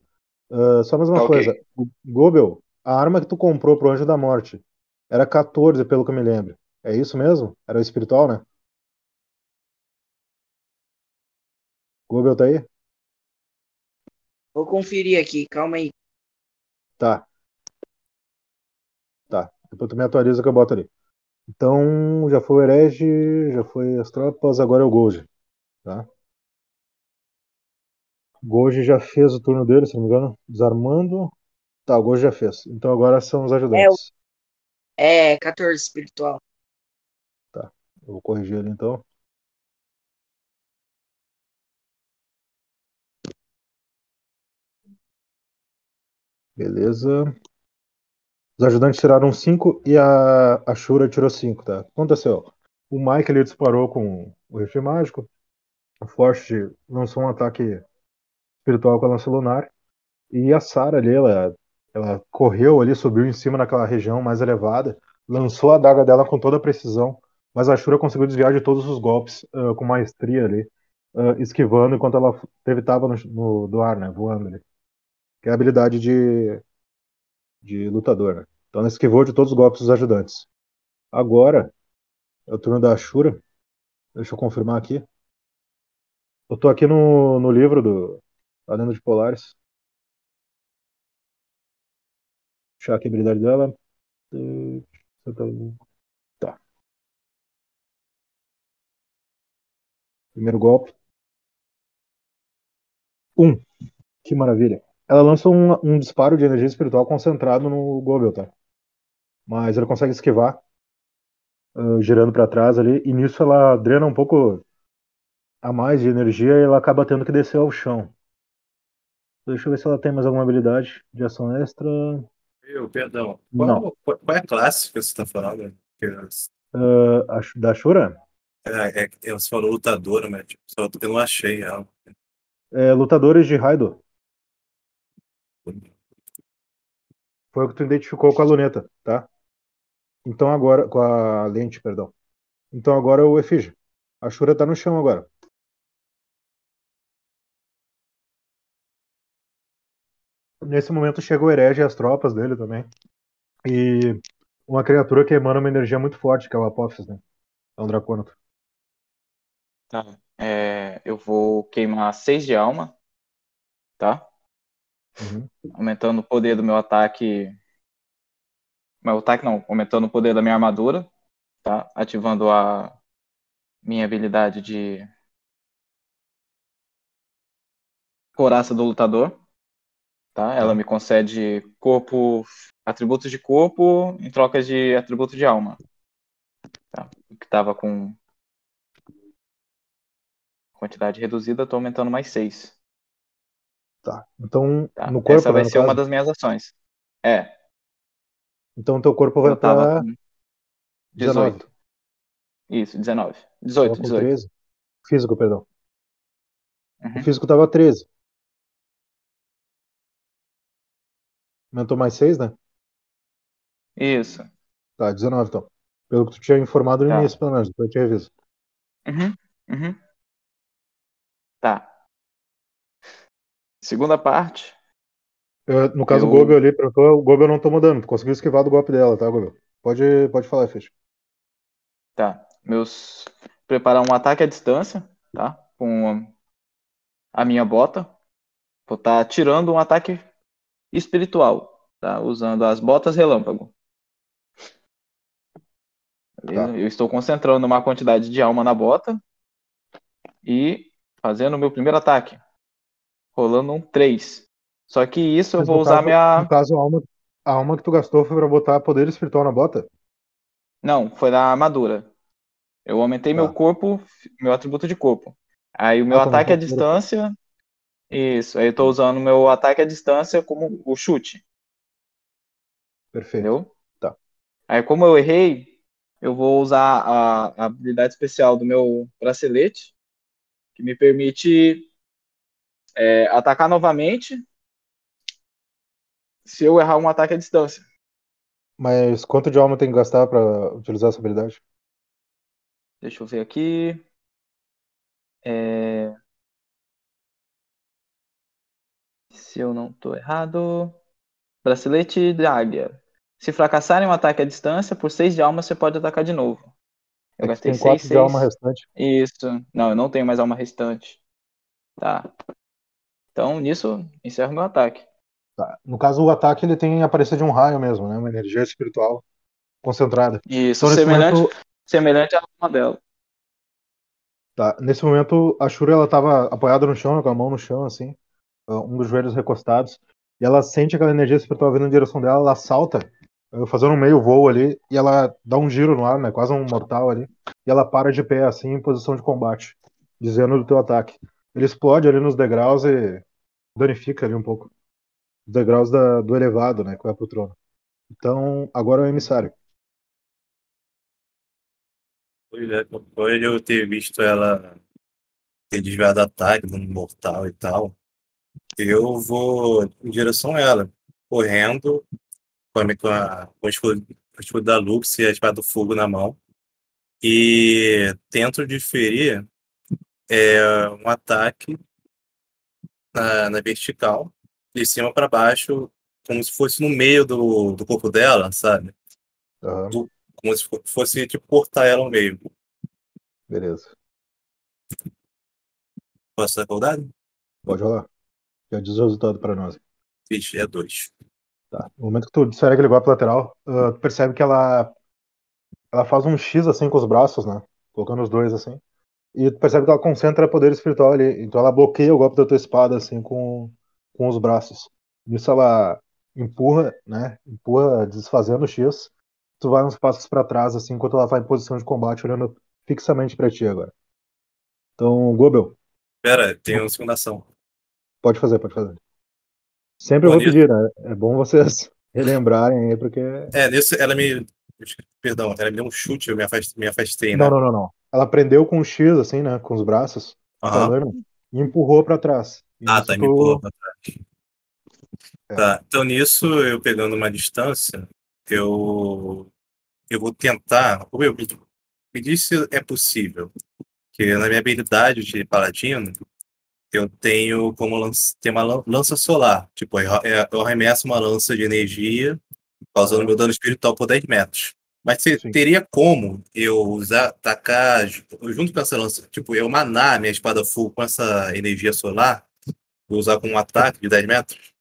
Uh, só mais uma Tá, coisa. O Gobel, a arma que tu comprou pro Anjo da Morte era 14, pelo que eu me lembro. É isso mesmo? Era o espiritual, né? Gobel tá aí? Vou conferir aqui, calma aí. Tá. Tá. Depois tu me atualiza que eu boto ali. Então, já foi o herege, já foi as tropas, agora é o Gold. Tá? Gold já fez o turno dele, se não me engano. Desarmando. Tá, o Gold já fez. Então agora são os ajudantes. É 14 espiritual. Eu vou corrigir ele então. Beleza. Os ajudantes tiraram 5 e a, a Shura tirou 5, tá? O que aconteceu? O Mike ele disparou com o rifle mágico. O Forte lançou um ataque espiritual com a lança lunar. E a Sarah ali, ela, ela correu ali, subiu em cima daquela região mais elevada, lançou a daga dela com toda a precisão, mas a Shura conseguiu desviar de todos os golpes ah, com maestria ali, ah, esquivando enquanto ela evitava no, no, do ar, né? Voando ali. Que é a habilidade de, de lutador, né? Então ela esquivou de todos os golpes dos ajudantes. Agora é o turno da Ashura. Deixa eu confirmar aqui. Eu tô aqui no, no livro do A Lenda de Polaris. Deixar aqui a habilidade dela. Tá. Primeiro golpe. Um. Que maravilha. Ela lança um, um disparo de energia espiritual concentrado no Gobel, tá? Mas ele consegue esquivar, ah, girando pra trás ali, e nisso ela drena um pouco a mais de energia e ela acaba tendo que descer ao chão. Deixa eu ver se ela tem mais alguma habilidade de ação extra. Eu, perdão. Não. Qual, qual, qual é a classe que você está falando? Ah, a da Shura? É, é, que você falou lutadora, mas tipo, só eu não achei ela. É, lutadores de Raido. Foi o que tu identificou com a luneta, tá? Então agora. Com a lente, perdão. Então agora é o Efígie. A Shura tá no chão agora. Nesse momento chega o herege e as tropas dele também. E uma criatura que emana uma energia muito forte, que é o Apophis, né? É um dracônato. Tá. É, eu vou queimar 6 de alma, tá? Uhum. Aumentando o poder do meu ataque. Meu ataque não, aumentando o poder da minha armadura, tá? Ativando a minha habilidade de coraça do lutador, tá? Ela me concede corpo, atributos de corpo em troca de atributos de alma, tá? O que tava com quantidade reduzida, tô aumentando mais 6. Tá. Então, Tá? no corpo, Essa vai né, ser uma caso? das minhas ações. É, Então teu corpo vai 19. 18. Isso, 19. Tava 18, com 18. 13. Físico, perdão. Uhum. O físico tava 13. Aumentou mais 6, né? Isso. Tá, 19 então. Pelo que tu tinha informado no Tá. início, pelo menos, depois eu te reviso. Uhum, uhum. Tá. Segunda parte. Eu- no caso, Eu- o Gobel ali, o Gobel não tomou dano. Tu conseguiu esquivar do golpe dela, tá, Gobel? Pode, pode falar, Fish. Tá. Meus. Preparar um ataque à distância, tá? Com a minha bota. Vou estar tirando um ataque espiritual, tá? Usando as botas relâmpago. Tá. Eu estou concentrando uma quantidade de alma na bota e fazendo o meu primeiro ataque. Rolando um 3. Só que isso eu Mas vou no usar caso, minha. No caso, a alma, a alma que tu gastou foi pra botar poder espiritual na bota? Não, foi na armadura. Eu aumentei Tá. meu corpo, meu atributo de corpo. Aí o meu Ah, tá, ataque à distância Isso, aí eu tô usando meu ataque à distância como o chute, Perfeito. entendeu? Tá. Aí como eu errei, eu vou usar a, a habilidade especial do meu bracelete, que me permite é, atacar novamente se eu errar um ataque à distância. Mas quanto de alma tem que gastar pra utilizar essa habilidade? Deixa eu ver aqui. É, Se eu não tô errado. Bracelete de águia. Se fracassar em um ataque à distância, por 6 de alma você pode atacar de novo. Eu É gastei tem 4 6, de alma 6. restante. Isso. Não, eu não tenho mais alma restante. Tá. Então, nisso, encerro meu ataque. Tá. No caso, o ataque ele tem a aparência de um raio mesmo, né? Uma energia espiritual concentrada. Isso, Então, semelhante, momento, semelhante à alma dela. tá, nesse momento, a Shura ela tava apoiada no chão, com a mão no chão, assim, um dos joelhos recostados, e ela sente aquela energia espiritual vindo em direção dela, ela salta, uh, fazendo um meio voo ali, e ela dá um giro no ar, né? Quase um mortal ali, e ela para de pé, assim, em posição de combate, dizendo do teu ataque. Ele explode ali nos degraus e danifica ali um pouco. Os degraus da- do elevado, né? Que vai pro trono. Então, agora é o emissário. É, depois de eu ter visto ela ter desviado ataque um mortal e tal, eu vou em direção a ela, correndo com, a, com, a, com o escudo, o escudo da Lux e a espada do fogo na mão. E tento diferir é, um ataque na, na vertical, de cima para baixo, como se fosse no meio do, do corpo dela, sabe? Aham, Como se fo- fosse tipo cortar ela ao meio. beleza. Posso dar rodada? Pode rolar. Já diz o resultado pra nós. Vixe, é dois. Tá. No momento que tu disser aquele golpe lateral, uh, tu percebe que ela ela faz um X assim com os braços, né? Colocando os dois assim. E tu percebe que ela concentra poder espiritual ali. Então ela bloqueia o golpe da tua espada assim com, com os braços. Nisso ela empurra, né? Empurra desfazendo o X. Tu vai uns passos pra trás assim, enquanto ela vai em posição de combate, olhando fixamente pra ti agora. Então, Gobel, Pera, tem uma segunda ação. Pode fazer, pode fazer. Sempre eu vou Bonito. pedir, né? É bom vocês relembrarem aí, porque É, nisso ela me. Perdão, ela me deu um chute, eu me afastei, me afastei né? Não, não, não, não. Ela prendeu com o X, assim, né? Com os braços, a Aham. lâmina, e empurrou pra trás. E Ah, tá, me pulou pra trás. É. Tá, então nisso, eu pegando uma distância, eu, eu vou tentar. Ô, meu, me, me diz se é possível. Que na minha habilidade de paladino, eu tenho como lança, tem uma lan- lança solar. Tipo, eu, arremesso uma lança de energia, causando meu dano espiritual por 10 metros. Mas Sim. teria como eu usar, tacar ju- junto com essa lança, tipo, eu manar minha espada full com essa energia solar, e usar como um ataque de 10 metros?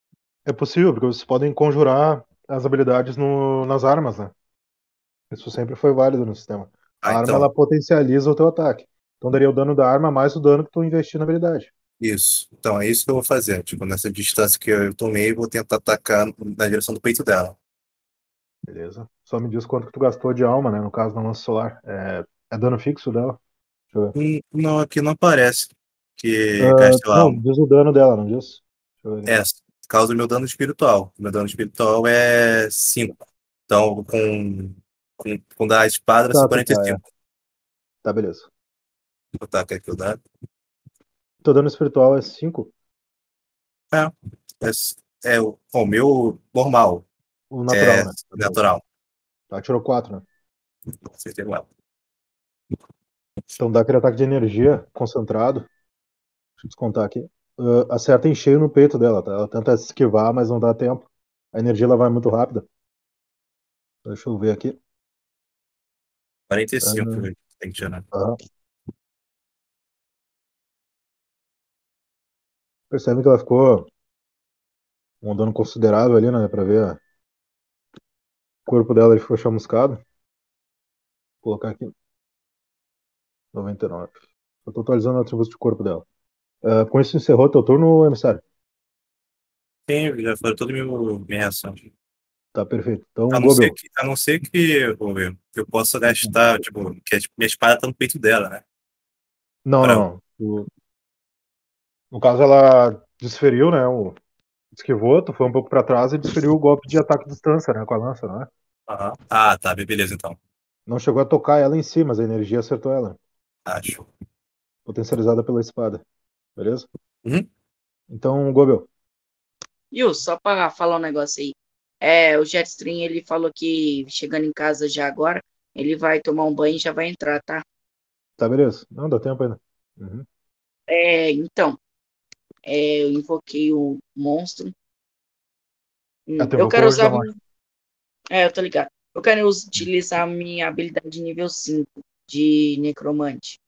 É possível, porque vocês podem conjurar as habilidades no- nas armas, né? Isso sempre foi válido no sistema. A Ah, arma, então, ela potencializa o teu ataque. Então daria o dano da arma mais o dano que tu investir na habilidade. Isso. Então, é isso que eu vou fazer. Tipo, nessa distância que eu tomei, eu vou tentar atacar na direção do peito dela. Beleza? Só me diz quanto que tu gastou de alma, né? No caso da lança solar. É, é dano fixo dela? Deixa eu ver. Hum, Não, aqui não aparece que gasta não, alma. diz o dano dela, não diz? É, causa o meu dano espiritual. Meu dano espiritual é 5. Então, com, com, com da espada, Tá, é tá, 45. Tá, beleza. Vou botar aqui o dado. Teu dano espiritual é 5? É, é o, o meu normal. O natural, é né? Natural. Tá, tirou 4, né? Acertei com ela. Então dá aquele ataque de energia concentrado. Deixa eu descontar aqui. Ah, acerta em cheio no peito dela, tá? Ela tenta esquivar, mas não dá tempo. A energia ela vai muito rápida. Deixa eu ver aqui. 45 Ah. tem que tirar. Aham. Percebe que ela ficou um dano considerável ali, né? Pra ver. O corpo dela ele ficou chamuscado. Vou colocar aqui. 99. Eu tô atualizando o atributo de corpo dela. Ah, com isso encerrou teu turno, emissário? Sim, já foi toda minha, minha reação. Tá perfeito. Então, A não, ser que, a não ser que, eu possa gastar, tipo, que minha espada tá no peito dela, né? Não, Pra- não. não. No caso, ela desferiu, né? O, esquivou, tu foi um pouco pra trás e desferiu o golpe de ataque à distância, né? Com a lança, não é? Aham. Ah, tá, beleza então. Não chegou a tocar ela em si, mas a energia acertou ela. Acho. Potencializada pela espada. Beleza? Uhum. Então, Gobel. Viu, só pra falar um negócio aí. É, o Jetstream, ele falou que chegando em casa já agora, ele vai tomar um banho e já vai entrar, tá? Tá, beleza. Não, dá tempo ainda. Uhum. É, então, é, eu invoquei o monstro. Hum, Ah, eu invocou quero usar. Minha- É, eu tô ligado. Eu quero utilizar minha habilidade nível 5 de necromante.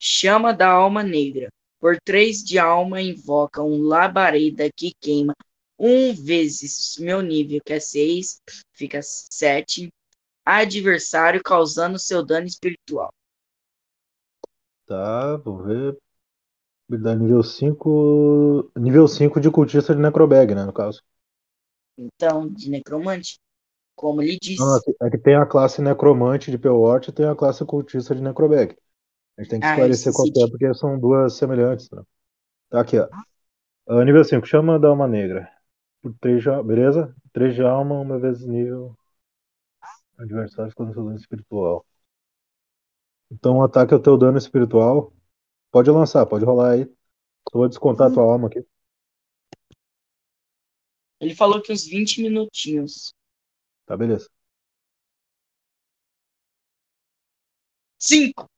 Chama da alma negra. Por 3 de alma, invoca um labareda que queima um vezes meu nível, que é 6, fica 7. Adversário causando seu dano espiritual. Tá, vou ver. Habilidade nível 5. Nível 5 de cultista de Necrobag, né? No caso. Então, de necromante, como ele disse. Não, é que- é que tem a classe necromante de Pewort e tem a classe cultista de Necrobag. A gente tem que Ah, esclarecer qual é, porque são duas semelhantes. Né? Tá aqui, ó. Ah, nível 5, chama da alma negra. Por 3 de beleza? 3 de alma, uma vez nível. Adversário com seu dano espiritual. Então o ataque é o teu dano espiritual. Pode lançar, pode rolar aí. Eu vou descontar a tua alma aqui. Ele falou que uns 20 minutinhos. Tá, beleza. 5!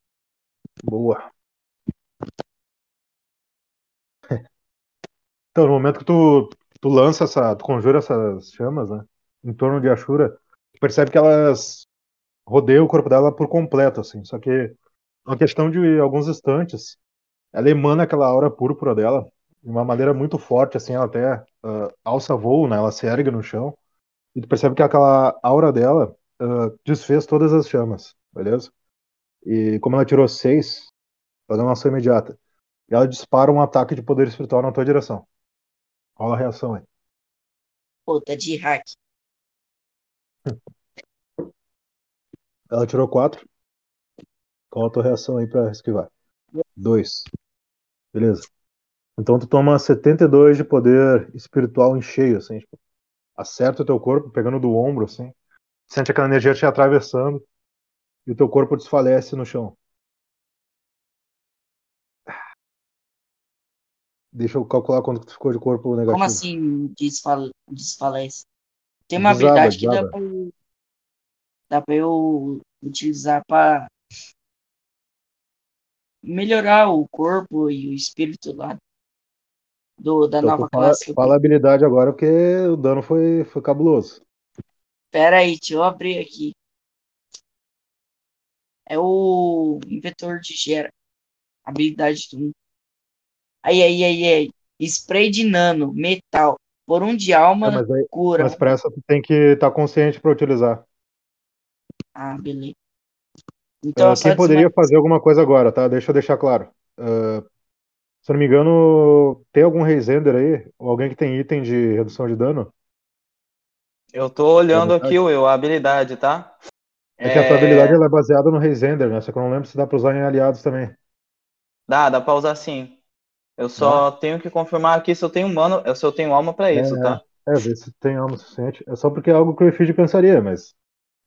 Boa. Então, no momento que tu, tu lança essa, tu conjura essas chamas, né, em torno de Ashura, tu percebe que elas rodeiam o corpo dela por completo, assim. Só que, uma questão de alguns instantes, ela emana aquela aura púrpura dela de uma maneira muito forte, assim, ela até ah, alça voo, né, ela se ergue no chão, e tu percebe que aquela aura dela ah, desfez todas as chamas, beleza? E como ela tirou seis, ela deu uma ação imediata. E ela dispara um ataque de poder espiritual na tua direção. Rola a reação aí. Pô, tá de hack. Ela tirou 4. Qual a tua reação aí pra esquivar? 2. Beleza. Então tu toma 72 de poder espiritual em cheio, assim. Tipo, acerta o teu corpo, pegando do ombro, assim. Sente aquela energia te atravessando. E o teu corpo desfalece no chão. Deixa eu calcular quanto tu ficou de corpo negativo. Como assim desfale- desfalece? Tem uma Desaba, habilidade que dá desaba. pra, eu, dá pra eu utilizar pra melhorar o corpo e o espírito lá do, da Então, nova tu fala, classe. fala a habilidade agora, porque o dano foi, foi cabuloso. Pera aí, deixa eu abrir aqui. É o inventor de gera. Habilidade do. Aí, aí, aí, aí. Spray de nano, metal. Por um de alma, É, mas, aí, cura. mas pra essa tu tem que estar consciente pra utilizar. Ah, beleza. Então, Ah, é só quem poderia desma- fazer alguma coisa agora, tá? Deixa eu deixar claro. Ah, se eu não me engano, tem algum Reisender aí? Ou alguém que tem item de redução de dano? Eu tô olhando habilidade? aqui, Will, a habilidade, tá? É, que a tua habilidade ela é baseada no Reisender, né? Só que eu não lembro se dá pra usar em aliados também. Dá, dá pra usar sim. Eu só tenho que confirmar aqui se eu tenho mano, se eu tenho alma pra isso, É, tá? É, ver se tem alma suficiente. É só porque é algo que o Efid pensaria, mas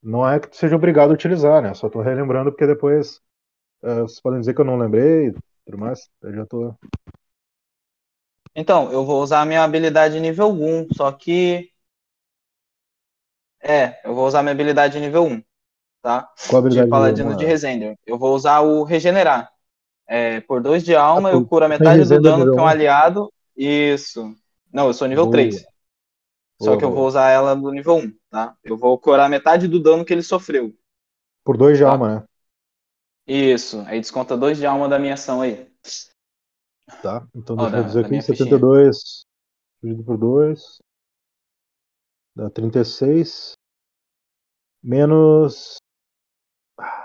não é que tu seja obrigado a utilizar, né? Só tô relembrando porque depois ah, vocês podem dizer que eu não lembrei e tudo mais. Eu já tô. Então, eu vou usar a minha habilidade nível 1, só que. É, eu vou usar minha habilidade nível 1, tá? Qual habilidade de Paladino nível de Resender. Eu vou usar o Regenerar. É, por 2 de alma, Ah, eu curo a tu tem metade do dano que um um? aliado. Isso. Não, eu sou nível Boa. 3. Só Boa, que eu boa. vou usar ela no nível 1, tá? Eu vou curar metade do dano que ele sofreu. Por dois de Tá. alma, né? Isso. Aí desconta 2 de alma da minha ação aí. Tá. Então deixa da- eu da aqui. minha fichinha. 72 dividido por 2. Dá 36. Menos. Ah.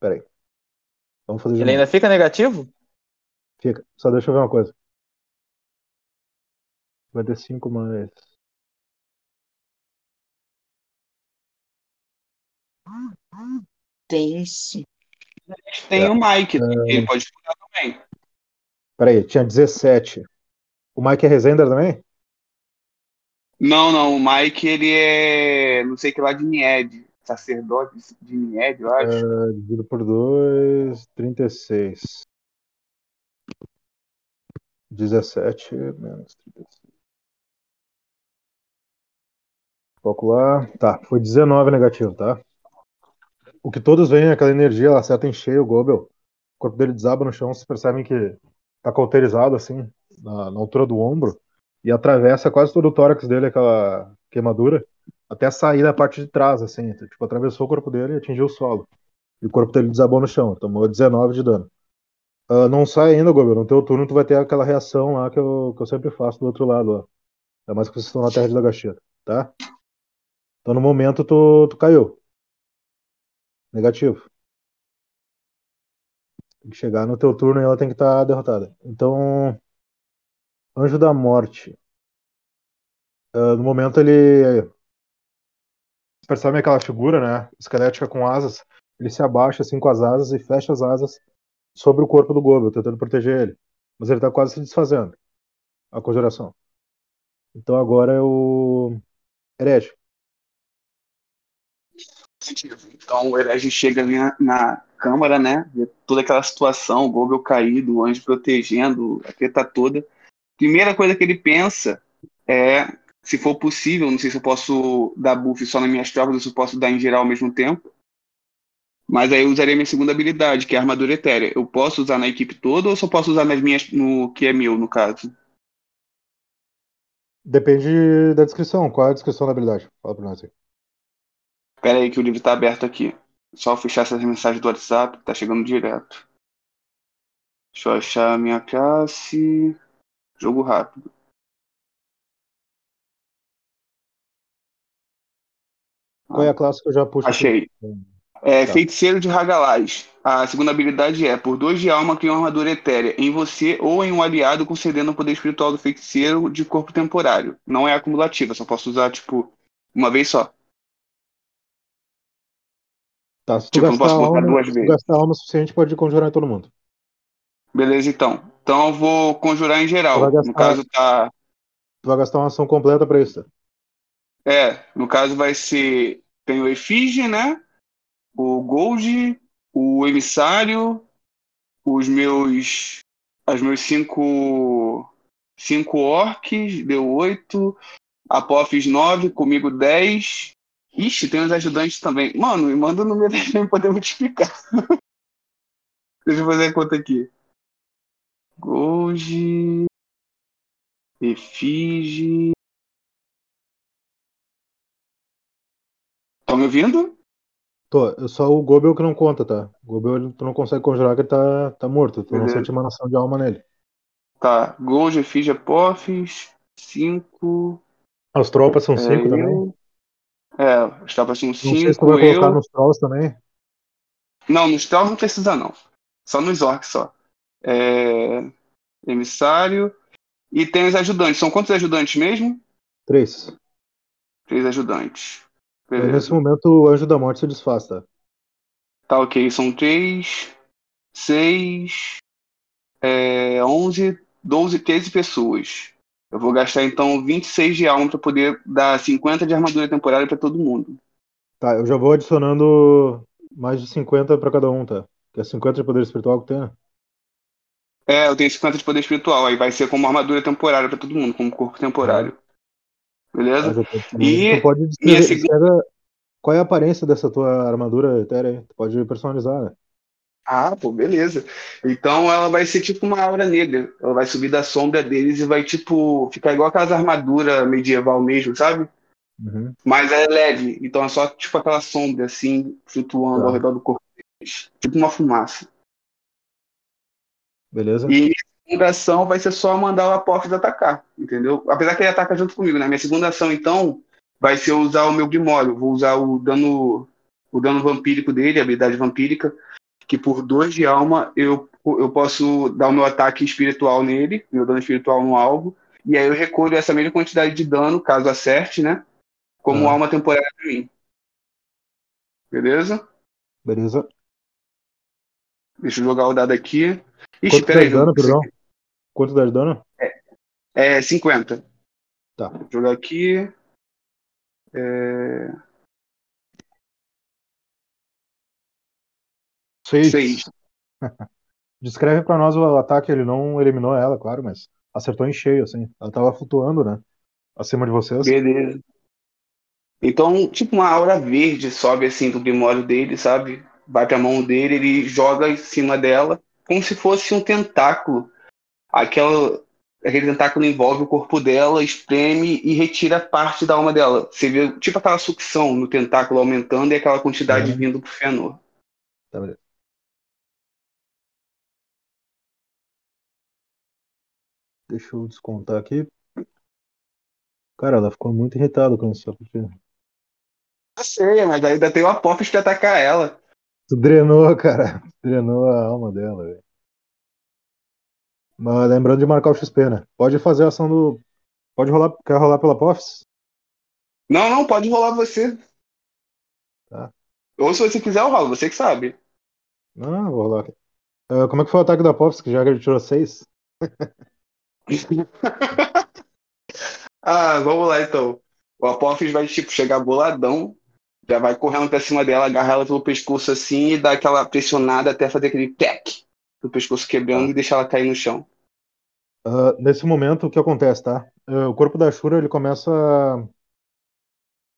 Pera aí. Vamos fazer Ele ainda fica negativo? Fica. Só deixa eu ver uma coisa. 55 mais. tenso. Tem É. o Mike, ele pode curar também. Pera aí, tinha 17. O Mike é Resender também? Não, não, o Mike, ele é, não sei que lá de Nied, sacerdote de Nied, eu acho. É, dividido por 2, 36. 17 menos 36. Calcular. Tá, foi 19 negativo, tá? O que todos veem é aquela energia, ela acerta em cheio o Gobel. O corpo dele desaba no chão, vocês percebem que tá cauterizado assim, na, na altura do ombro, e atravessa quase todo o tórax dele aquela queimadura, até sair da parte de trás, assim. Tipo, atravessou o corpo dele e atingiu o solo. E o corpo dele desabou no chão, tomou 19 de dano. Uh, não sai ainda, Gobel. No teu turno tu vai ter aquela reação lá que eu, que eu sempre faço do outro lado, ó. Ainda mais que vocês estão na terra de Lagacheta, tá? Então no momento tu, tu caiu. Negativo. Tem que chegar no teu turno e ela tem que estar tá derrotada. Então. Anjo da Morte. Uh, no momento ele. Percebe aquela figura, né? Esquelética com asas. Ele se abaixa assim com as asas e fecha as asas sobre o corpo do Goblin, tentando proteger ele. Mas ele tá quase se desfazendo. A conjuração. Então agora é o. Herege. Então o herege chega na, na câmara, né? Toda aquela situação, o Gobel caído, o anjo protegendo, a treta toda. Primeira coisa que ele pensa é, se for possível, não sei se eu posso dar buff só nas minhas tropas ou se eu posso dar em geral ao mesmo tempo. Mas aí eu usaria minha segunda habilidade, que é a armadura etérea. Eu posso usar na equipe toda ou só posso usar nas minhas no que é meu, no caso? Depende da descrição. Qual é a descrição da habilidade? Fala pra nós aí. Pera aí que o livro tá aberto aqui. Só fechar essas mensagens do WhatsApp, tá chegando direto. Deixa eu achar a minha classe. Jogo rápido. Qual é a classe que eu já puxo? Achei. É, tá. Feiticeiro de Hagalaz. A segunda habilidade é: por dois de alma, cria uma armadura etérea em você ou em um aliado, concedendo o poder espiritual do feiticeiro de corpo temporário. Não é acumulativa, só posso usar, tipo, uma vez só. Tá, se tu tipo, gastar, alma, duas vezes. gastar alma suficiente, pode conjurar em todo mundo. Beleza, então. Então eu vou conjurar em geral. Gastar, no caso, tá. Tu vai gastar uma ação completa pra isso. É, no caso vai ser. Tem o Efígie, né? O Gold, o Emissário, os meus. As meus cinco. Cinco orcs, deu oito. Apophis nove, comigo dez. Ixi, tem os ajudantes também. Mano, me manda o número dele pra poder multiplicar. Deixa eu fazer a conta aqui. Gold. Efige. Estão me ouvindo? Tô, só o Gobel que não conta, tá? O Gobel tu não consegue conjurar que ele tá, tá morto. Tu Beleza. não sente emanação de alma nele. Tá, Gold, Efige, Apophis. Cinco. As tropas são é, cinco eu... também? É, estava assim, 5. Não sei se tu vai colocar nos Trolls também. Não, nos Trolls não precisa, não. Só nos Orcs só. É... Emissário. E tem os ajudantes. São quantos ajudantes mesmo? Três. Três ajudantes. Beleza. Nesse momento o anjo da morte se desfaz, tá? Tá, ok. São três, seis, é, onze, doze, treze pessoas. Eu vou gastar então 26 de alma para poder dar 50 de armadura temporária para todo mundo. Tá, eu já vou adicionando mais de 50 para cada um, tá? Que é 50 de poder espiritual que tem, né? É, eu tenho 50 de poder espiritual, aí vai ser como armadura temporária para todo mundo, como corpo temporário. Beleza? E pode descrever, qual é a aparência dessa tua armadura etérea? Tu pode personalizar, né? Ah, pô, beleza. Então ela vai ser tipo uma aura negra. Ela vai subir da sombra deles e vai, tipo, ficar igual aquelas armaduras medieval mesmo, sabe? Uhum. Mas é leve. Então é só, tipo, aquela sombra, assim, flutuando tá. ao redor do corpo deles. Tipo uma fumaça. Beleza. E segunda ação vai ser só mandar o Apophis atacar, entendeu? Apesar que ele ataca junto comigo, né? Minha segunda ação, então, vai ser usar o meu Grimório. Vou usar o dano, o dano vampírico dele, a habilidade vampírica que por dois de alma eu, eu posso dar o meu ataque espiritual nele, meu dano espiritual no alvo, e aí eu recolho essa mesma quantidade de dano, caso acerte, né? Como ah. alma temporária pra mim. Beleza? Beleza. Deixa eu jogar o dado aqui. Ixi, Quanto peraí. Dano, perdão? Quanto de dano? É, É 50. Tá. Vou jogar aqui. É... Seis. Seis. Descreve pra nós o ataque, ele não eliminou ela, claro, mas acertou em cheio, assim. Ela tava flutuando, né? Acima de vocês. Beleza. Então, tipo, uma aura verde sobe assim do grimório dele, sabe? Vai pra mão dele, ele joga em cima dela, como se fosse um tentáculo. Aquela, aquele tentáculo envolve o corpo dela, espreme e retira parte da alma dela. Você vê, tipo aquela sucção no tentáculo aumentando e aquela quantidade Uhum. vindo pro Fëanor. Tá, beleza. Deixa eu descontar aqui. Cara, ela ficou muito irritada com isso, porque Eu sei, mas ainda tem o Apophis pra atacar ela. tu drenou, cara. Drenou a alma dela, velho. Mas lembrando de marcar o XP, né? Pode fazer a ação do. Pode rolar. Quer rolar pela POFs? Não, não, pode rolar você. Tá. Ou se você quiser, eu rolo, você que sabe. Não, vou rolar aqui. Ah, como é que foi o ataque da POFs, que já que ele tirou 6? Ah, vamos lá então. O Apophis vai, tipo, chegar boladão, já vai correndo pra cima dela, agarrar ela pelo pescoço assim e dar aquela pressionada até fazer aquele tec do pescoço quebrando Tá. e deixar ela cair no chão. Ah, nesse momento, o que acontece, tá? Ah, o corpo da Shura ele começa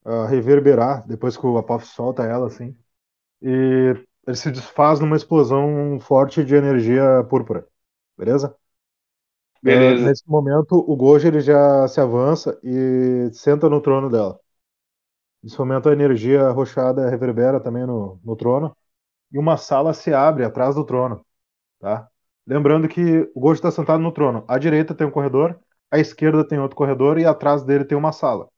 a, a reverberar depois que o Apophis solta ela, assim. E ele se desfaz numa explosão forte de energia púrpura. Beleza? Ah, Beleza. nesse momento, o Gojo ele já se avança e senta no trono dela. Nesse momento, a energia rochada reverbera também no, no trono. E uma sala se abre atrás do trono. Tá? Lembrando que o Gojo está sentado no trono. À direita tem um corredor, à esquerda tem outro corredor e atrás dele tem uma sala.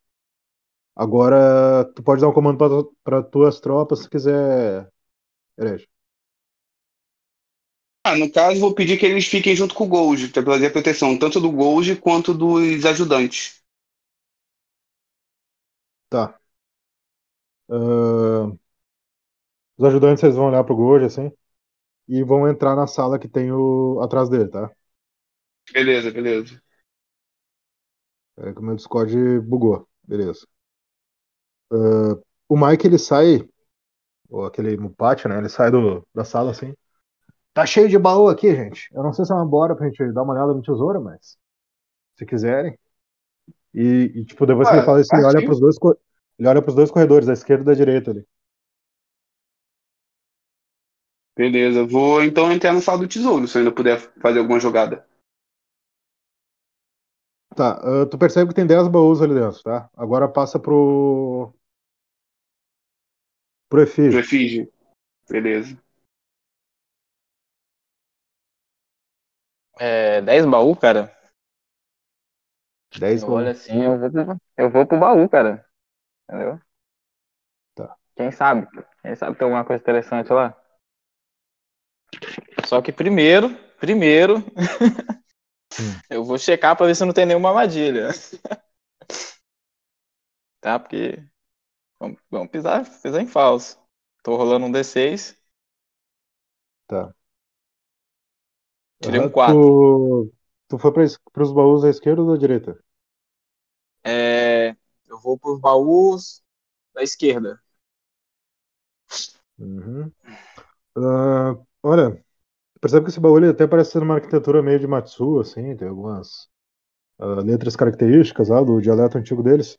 Agora, tu pode dar um comando para tuas tropas se quiser, herege. Ah, no caso, vou pedir que eles fiquem junto com o Gold, pra fazer a proteção, tanto do Gold quanto dos ajudantes. Tá. Ah, os ajudantes eles vão olhar pro Gojo assim e vão entrar na sala que tem o atrás dele, tá? Beleza, beleza. É que o meu Discord bugou. Beleza. Ah, o Mike ele sai, ou aquele Mupati, né? Ele sai do, da sala assim. Tá cheio de baú aqui, gente. Eu não sei se é uma bora pra gente dar uma olhada no tesouro, mas se quiserem. E, e, tipo, depois que Ah, ele fala isso, ele olha partiu. pros dois, ele olha pros dois corredores, da esquerda e da direita ali. Beleza, vou então entrar na sala do tesouro, se eu ainda puder fazer alguma jogada. Tá, ah, tu percebe que tem 10 baús ali dentro, tá? Agora passa pro. pro Pro efígio. efígio. Beleza. É, 10 baú, cara. 10 Eu baús. olho assim, eu vou, pro- eu vou pro baú, cara. Entendeu? Tá. Quem sabe? Quem sabe tem alguma coisa interessante lá? Só que primeiro, primeiro, eu vou checar pra ver se não tem nenhuma armadilha. tá? Porque vamos, vamos pisar, pisar em falso. Tô rolando um D6. Tá. Tirei um Aham, quatro. Tu, tu foi es- pros baús da esquerda ou da direita? É, eu vou pros baús da esquerda. Uhum. Ah, olha, percebe que esse baú ele até parece ser uma arquitetura meio de Matsu, assim, tem algumas ah, letras características lá do dialeto antigo deles.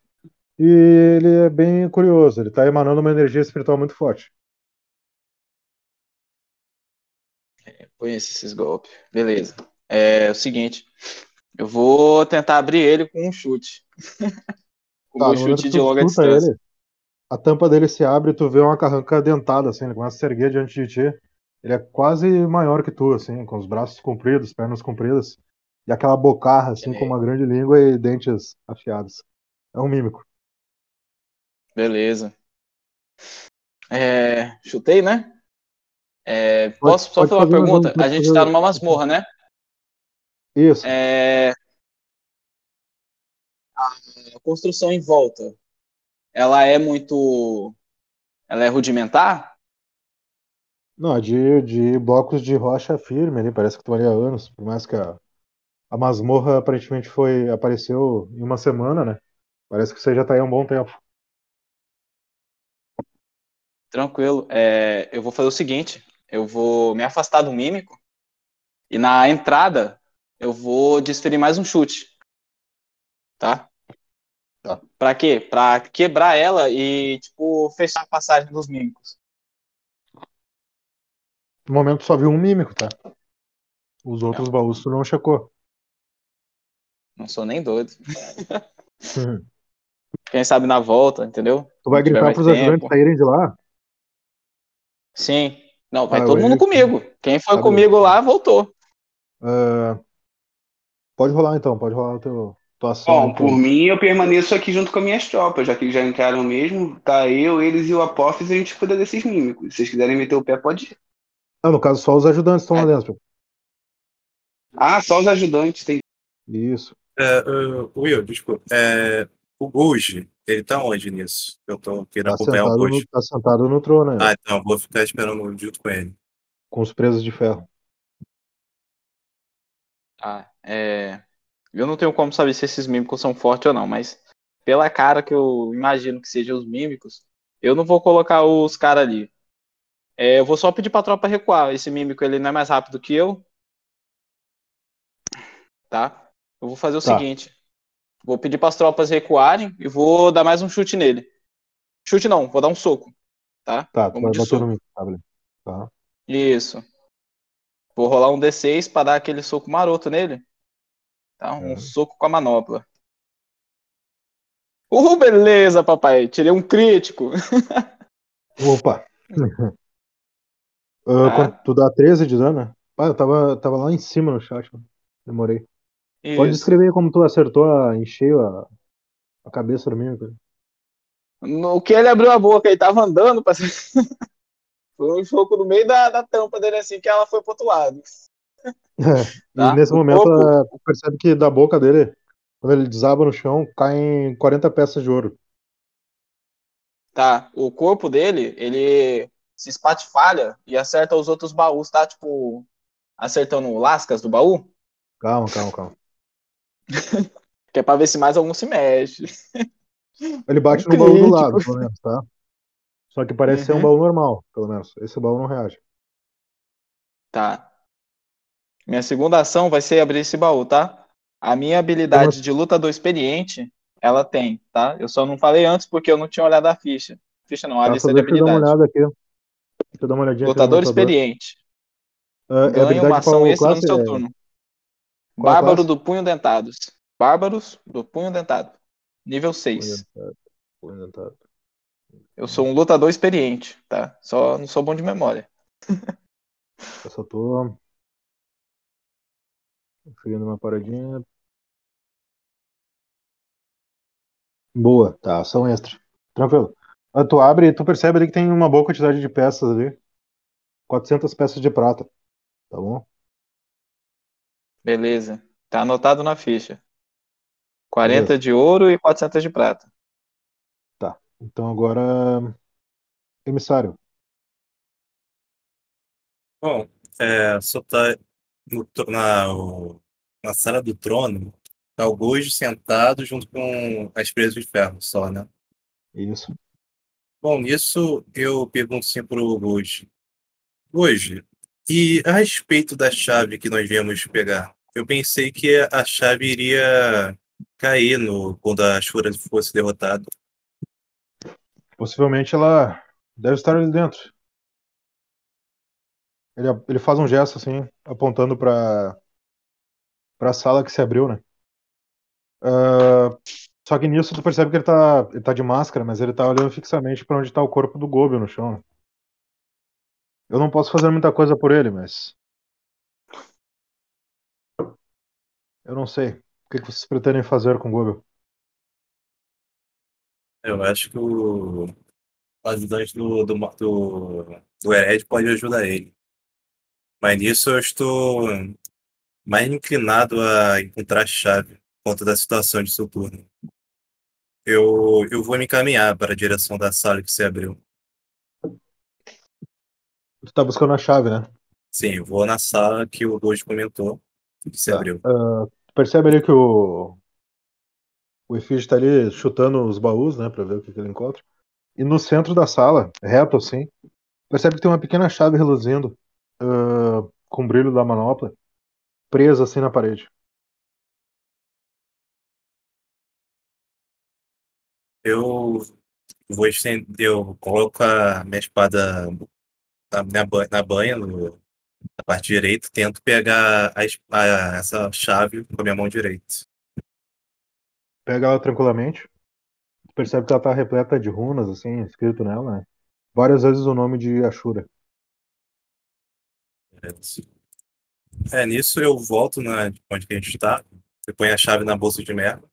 E ele é bem curioso, ele tá emanando uma energia espiritual muito forte. Conheço esses golpes. Beleza. É o seguinte. Eu vou tentar abrir ele com um chute. com Tá, momento chute de longa distância. ele, a tampa dele se abre e tu vê uma carranca dentada, assim, ele começa a se erguer diante de ti. Ele é quase maior que tu, assim, com os braços compridos, pernas compridas, e aquela bocarra, assim, com uma grande língua e dentes afiados. É um mímico. Beleza. É, chutei, né? É, Pode- posso só pode fazer uma fazer, mas pergunta? pode A gente fazer- tá numa masmorra, né? Isso. É, a construção em volta, ela é muito. Ela é rudimentar? Não, de, de blocos de rocha firme ali, parece que estão ali há anos, por mais que a, A masmorra aparentemente foi apareceu em uma semana, né? Parece que você já tá aí há um bom tempo. Tranquilo. É, eu vou fazer o seguinte: eu vou me afastar do mímico e na entrada eu vou desferir mais um chute. Tá? Tá. Pra quê? Pra quebrar ela e, tipo, fechar a passagem dos mímicos. No momento só viu um mímico, tá? Os outros baús tu não checou. Não sou nem doido. Uhum. Quem sabe na volta, entendeu? Tu vai gritar pros tempo. ajudantes saírem de lá? Sim. Não, vai Ah, todo mundo comigo. Quem foi Tá comigo lá, voltou. Ah, pode rolar então, pode rolar o teu, tua ação. Bom, por mim, eu permaneço aqui junto com as minhas tropas, já que já entraram mesmo. Tá eu, eles e o Apophis, a gente cuida desses mímicos. Se vocês quiserem meter o pé, pode ir. Ah, no caso, só os ajudantes estão lá É. dentro. Ah, só os ajudantes. Tem... Isso. É, uh, Will, desculpa. É, o Guji, ele tá onde nisso? Eu tô querendo Tá acompanhar o sentado, no, Guji. tá sentado no trono, né? Ah, então vou ficar esperando junto com ele. Com os presos de ferro. Ah, é... Eu não tenho como saber se esses mímicos são fortes ou não, mas pela cara que eu imagino que sejam os mímicos, eu não vou colocar os caras ali. É, eu vou só pedir pra tropa recuar. Esse mímico ele não é mais rápido que eu. Tá? Eu vou fazer o Tá. seguinte. Vou pedir pras tropas recuarem e vou dar mais um chute nele. Chute não, vou dar um soco. Tá? Tá, tu Vamos vai de bater no mim. Tá. Isso. Vou rolar um D6 pra dar aquele soco maroto nele. Tá? Um É. soco com a manopla. Uh, beleza, papai. Tirei um crítico. Opa! Ah, quanto- tu dá 13 de dano? Ah, eu tava, tava lá em cima no chat, mano. Demorei. Pode Isso. descrever como tu acertou a, em cheio a, a cabeça do mímico. No que ele abriu a boca, ele tava andando. Pra... Foi um soco no meio da, da tampa dele assim que ela foi pro outro lado. Tá? E nesse O momento, corpo- percebe que da boca dele, quando ele desaba no chão, caem 40 peças de ouro. Tá? O corpo dele, ele se espatifalha e acerta os outros baús, tá? Tipo, acertando lascas do baú. Calma, calma, calma. Que é pra ver se mais algum se mexe. Ele bate Um no baú do lado, pelo menos, tá? Só que parece ser um Uhum. baú normal, pelo menos. Esse baú não reage. Tá. Minha segunda ação vai ser abrir esse baú, tá? A minha habilidade Como- de lutador experiente, ela tem, tá? Eu só não falei antes porque eu não tinha olhado a ficha. Ficha não, a Tá, lista de deixa eu dar uma olhada aqui. Deixa eu dar uma olhadinha Lutador lutador. experiente. É Ganha uma ação extra no seu É- turno. Qual Bárbaro do Punho Dentados. Bárbaros do Punho Dentado. Nível 6. Orientado, orientado. Eu sou um lutador experiente, tá? Só não sou bom de memória. Eu só tô. Conferindo uma paradinha. Boa, tá, ação extra. Tranquilo. Ah, tu abre e tu percebe ali que tem uma boa quantidade de peças ali. 400 peças de prata. Tá bom? Beleza. Tá anotado na ficha. 40 Beleza. de ouro e 400 de prata. Então agora. Emissário. Bom, é, só tá no na, o- na sala do trono, tá o Gojo sentado junto com as presas de ferro só, né? Isso. Bom, nisso eu pergunto assim pro Gojo. Gojo, e a respeito da chave que nós viemos pegar? Eu pensei que a chave iria cair no, quando a Shura fosse derrotada. Possivelmente ela deve estar ali dentro. Ele, ele faz um gesto assim, apontando para para a sala que se abriu, né? Ah, só que nisso tu percebe que ele tá, ele tá de máscara, mas ele tá olhando fixamente para onde tá o corpo do Goblin no chão. né? Eu não posso fazer muita coisa por ele, mas eu não sei. O que vocês pretendem fazer com o Goblin? Eu acho que o, o ajudante do, do, do, do Hered pode ajudar ele. Mas nisso eu estou mais inclinado a encontrar a chave conta da situação de Soturno. Eu, eu vou me encaminhar para a direção da sala que se abriu. Tu tá buscando a chave, né? Sim, eu vou na sala que o Gojo comentou que se Tá. abriu. Ah, Percebe ali que o. O Efígio tá ali chutando os baús, né? Pra ver o que, que ele encontra. E no centro da sala, reto assim, percebe que tem uma pequena chave reluzindo uh, com o brilho da manopla, presa assim na parede. Eu vou estender, eu coloco a minha espada na, na banha, no- na parte direita, tento pegar a, a- essa chave com a minha mão direita. Pega ela tranquilamente. Percebe que ela tá repleta de runas, assim, escrito nela, né? Várias vezes o nome de Ashura. É, nisso eu volto na, onde a gente está, eu ponho a chave na bolsa de merda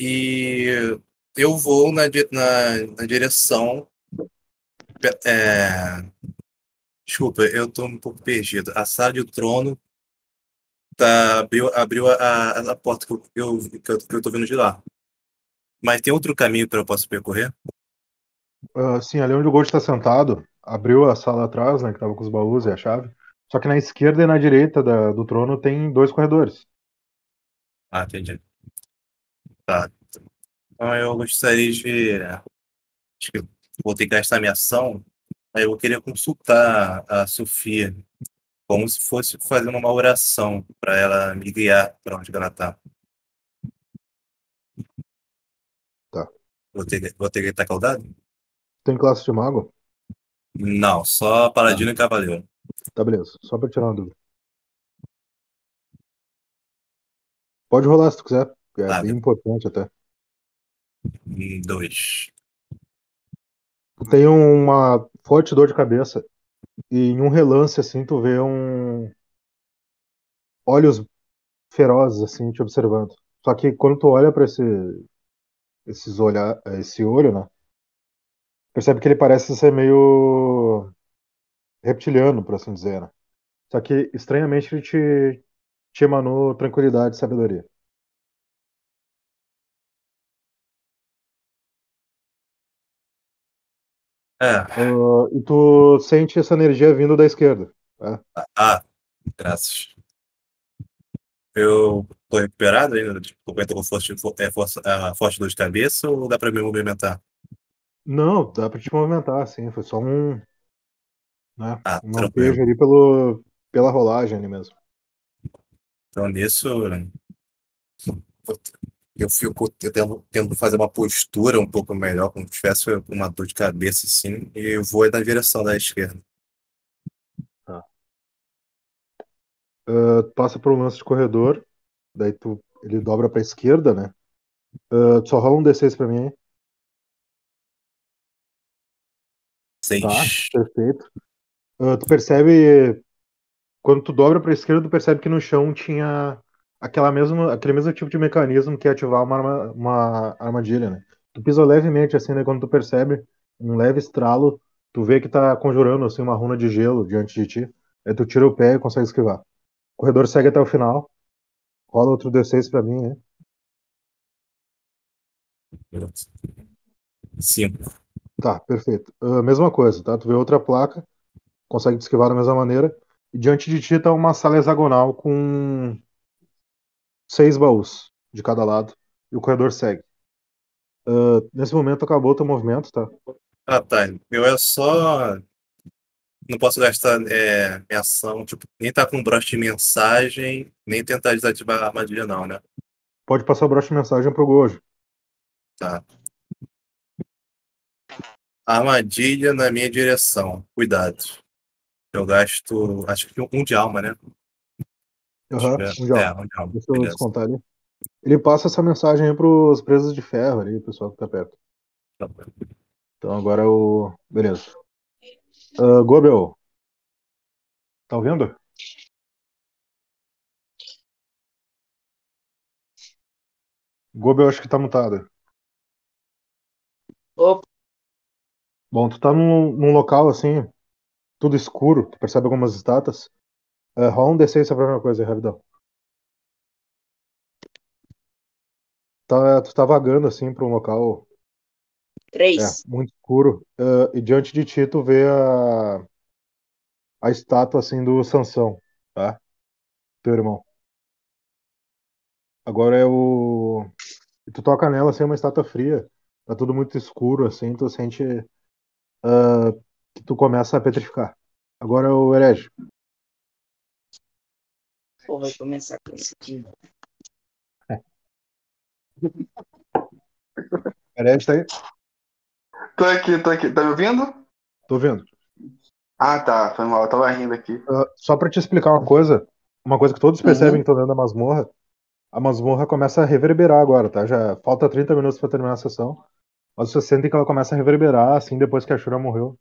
e eu vou na, na, na direção. É, desculpa, eu tô um pouco perdido. A sala de trono tá, abriu, abriu a, a, a porta que eu, que, eu, que, eu, que tô vindo de lá. Mas tem outro caminho para eu posso percorrer? Ah, sim, ali onde o Gold está sentado, abriu a sala atrás, né, que tava com os baús e a chave. Só que na esquerda e na direita da- do trono tem dois corredores. Ah, entendi. Tá. Então eu gostaria de. Acho que vou ter que gastar minha ação. Aí eu queria consultar a Sofia, como se fosse fazer uma oração para ela me guiar para onde ela tá. Tá. Vou ter, que- vou ter que estar caudado? Tem classe de mago? Não, só paladino e cavaleiro. Tá, beleza. Só pra tirar uma dúvida. Pode rolar se tu quiser. É Tá, bem importante até. Dois. Tu tem uma forte dor de cabeça e em um relance assim tu vê um olhos ferozes assim te observando. Só que quando tu olha para esse esses olhar esse olho, né? Percebe que ele parece ser meio reptiliano, por assim dizer, né? Só que estranhamente ele te te emanou tranquilidade e sabedoria. É. Ah, e tu sente essa energia vindo da esquerda. Ah, graças. Eu tô recuperado ainda? Tipo, eu tô com forte, é, força, é, forte dor de cabeça ou dá para me movimentar? Não, dá pra te movimentar, assim. Foi só um, né, Ah, um tranquilo. lampejo ali pelo, pela rolagem ali mesmo. Então, nisso, eu fico tentando, tentando fazer uma postura um pouco melhor, como se tivesse uma dor de cabeça, assim, e eu vou na direção da esquerda. Ah, tu passa por um lance de corredor, daí tu, ele dobra pra esquerda, né? Tu só rola um D6 pra mim aí. Seis. Tá, perfeito. Ah, tu percebe, quando tu dobra pra esquerda, tu percebe que no chão tinha aquela mesma, aquele mesmo tipo de mecanismo que é ativar uma, arma- uma armadilha, né? Tu pisa levemente assim, né? Quando tu percebe um leve estralo, tu vê que tá conjurando assim uma runa de gelo diante de ti. Aí tu tira o pé e consegue esquivar. O corredor segue até o final. Rola outro D6 pra mim, né? Cinco. Tá, perfeito. Ah, mesma coisa, tá? Tu vê outra placa, consegue te esquivar da mesma maneira. E diante de ti tá uma sala hexagonal com seis baús de cada lado. E o corredor segue. Ah, nesse momento acabou o teu movimento, tá? Ah, tá. Eu é só. Não posso gastar é, minha ação, tipo, nem tá com broche de mensagem, nem tentar desativar a armadilha, não, né? Pode passar o broche de mensagem pro Gojo. Tá. Armadilha na minha direção. Cuidado. Eu gasto, acho que um de alma, né? Aham, Deixa um eu ver. já. É, alma. Deixa eu Beleza. descontar ali. Ele passa essa mensagem aí pros presos de ferro ali, o pessoal que tá perto. Tá. Então agora o. Beleza. Ah, Gobel. Tá ouvindo? Gobel, acho que tá mutado. Opa, Bom, tu tá num, num local assim, tudo escuro, tu percebe algumas estátuas. É, rola um D6 pra primeira coisa aí, rapidão. Tá, tu tá vagando assim pra um local é, três. muito escuro. é, e diante de ti tu vê a, a estátua assim do Sansão, tá? Teu irmão. Agora é o. Tu toca nela assim, é uma estátua fria. Tá tudo muito escuro, assim, tu sente ah, que tu começa a petrificar. Agora é o herege. Pô, vai começar com isso aqui. Herege tá aí? Tô aqui, tô aqui. Tá me ouvindo? Tô vendo. Ah, tá. Foi mal. Eu tava rindo aqui. Ah, só pra te explicar uma coisa, uma coisa que todos percebem Uhum. que estão dentro da masmorra, a masmorra começa a reverberar agora, tá? Já falta 30 minutos pra terminar a sessão, mas vocês sentem que ela começa a reverberar, assim, depois que a Shura morreu.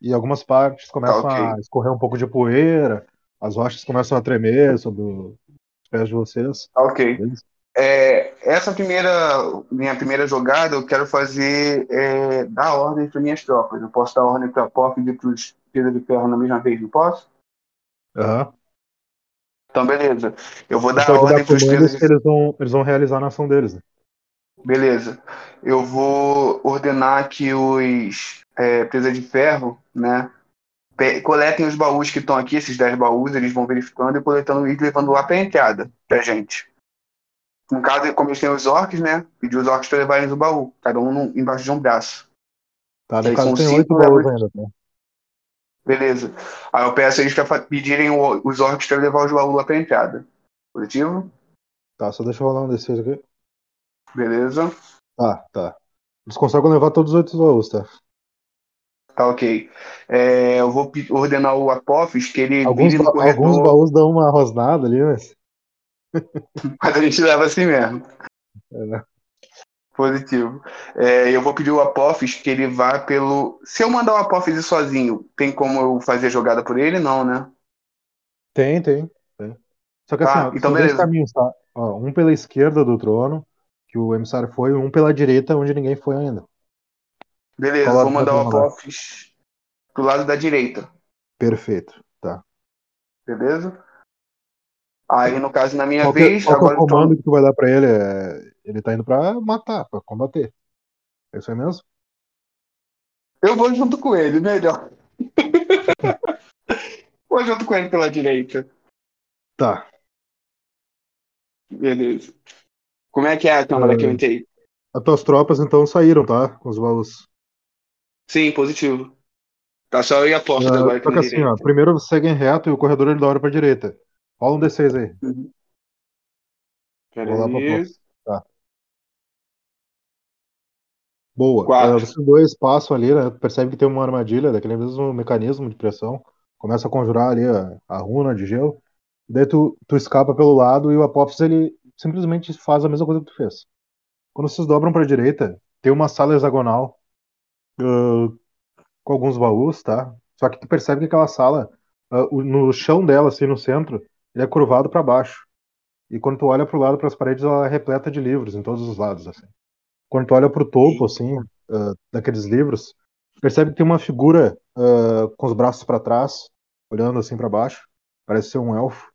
E algumas partes começam Tá, ok. a escorrer um pouco de poeira, as rochas começam a tremer sobre os pés de vocês. Ok. Beleza? É, essa primeira, minha primeira jogada, eu quero fazer é, dar ordem para minhas tropas. Eu posso dar ordem para a POF e para os Pedra de Ferro na mesma vez, não posso? Aham. Então, beleza. Eu vou dar ordem para os comandos de eles vão, eles vão realizar na ação deles. né? Beleza. Eu vou ordenar que os é, Presa de Ferro, né, coletem os baús que estão aqui, esses 10 baús, eles vão verificando e coletando e levando lá para a entrada, pra gente. No caso, como eles têm os orcs, né, pedir os orcs para levarem o baú, cada um embaixo de um braço. Tá, no caso tem oito baús ainda, tá? Beleza. Aí eu peço eles para pedirem os orcs para levar os baús lá para a entrada. Positivo? Tá, só deixa eu rolar um desses aqui. Beleza. Tá, tá. Eles conseguem levar todos os oito baús, tá? Tá ok. É, eu vou ordenar o Apophis que ele Alguns, vire no ba- corredor. alguns baús dão uma rosnada ali, mas. Mas a gente leva assim mesmo. É. Positivo. É, eu vou pedir o Apophis que ele vá pelo. Se eu mandar o Apophis ir sozinho, tem como eu fazer a jogada por ele? Não, né? Tem, tem. tem. Só que Tá, assim, ó, então dois beleza. caminhos, tá? Ó, um pela esquerda do trono, que o emissário foi, e um pela direita, onde ninguém foi ainda. Beleza, vou mandar o? Apophis pro lado da direita. Perfeito. Tá. Beleza? Aí, no caso, na minha Qual vez, qual é agora o eu tô- comando que tu vai dar pra ele? É... Ele tá indo pra matar, pra combater. É isso aí mesmo? eu vou junto com ele, melhor. vou junto com ele pela direita. Tá. Beleza. Como é que é a câmara Ah. que eu entrei? As tuas tropas então saíram, tá? Com os baús. Sim, positivo. Tá só eu e a porta Ah, agora que assim, ó, primeiro seguem reto e o corredor ele dobra pra direita. Rola um D6 aí. Pera Vou lá pra aí. porta. Tá. Boa. Quatro. Ah, vocês dois passam ali, né? Percebe que tem uma armadilha, daquele mesmo mecanismo de pressão. Começa a conjurar ali a, a runa de gelo. Daí tu, tu escapa pelo lado e o Apophis ele simplesmente faz a mesma coisa que tu fez. Quando vocês dobram pra direita, tem uma sala hexagonal com alguns baús, tá? Só que tu percebe que aquela sala, o- no chão dela, assim, no centro, ele é curvado pra baixo. E quando tu olha pro lado, pras paredes, ela é repleta de livros em todos os lados, assim. Quando tu olha pro topo, assim, ah, daqueles livros, percebe que tem uma figura ah, com os braços pra trás, olhando assim pra baixo. Parece ser um elfo.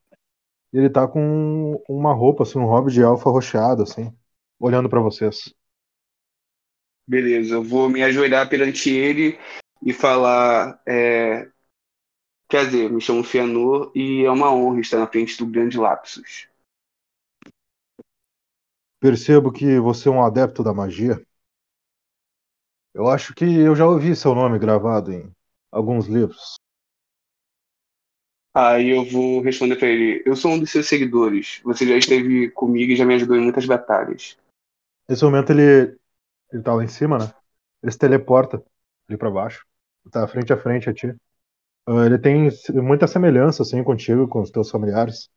E ele tá com uma roupa, assim, um hobby de elfo arroxeado, assim, olhando pra vocês. Beleza, eu vou me ajoelhar perante ele e falar. é, Quer dizer, me chamo Fianor e é uma honra estar na frente do grande Lapsus. Percebo que você é um adepto da magia. Eu acho que eu já ouvi seu nome gravado em alguns livros. Aí eu vou responder pra ele: Eu sou um dos seus seguidores. Você já esteve comigo e já me ajudou em muitas batalhas. Nesse momento ele, ele tá lá em cima, né? Ele se teleporta ali pra baixo. Tá frente a frente a ti. Ah, ele tem muita semelhança, assim, contigo, com os teus familiares.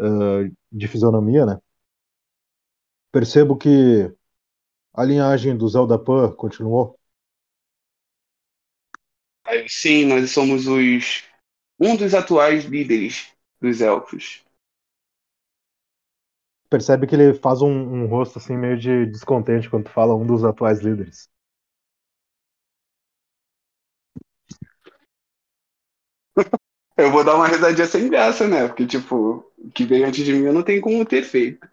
ah, de fisionomia, né? Percebo que a linhagem do Zelda Pan continuou. Sim, nós somos os. Um dos atuais líderes dos elfos. Percebe que ele faz um, um rosto, assim, meio de descontente quando fala um dos atuais líderes. Eu vou dar uma risadinha sem graça, né? Porque, tipo, o que veio antes de mim eu não tenho como ter feito.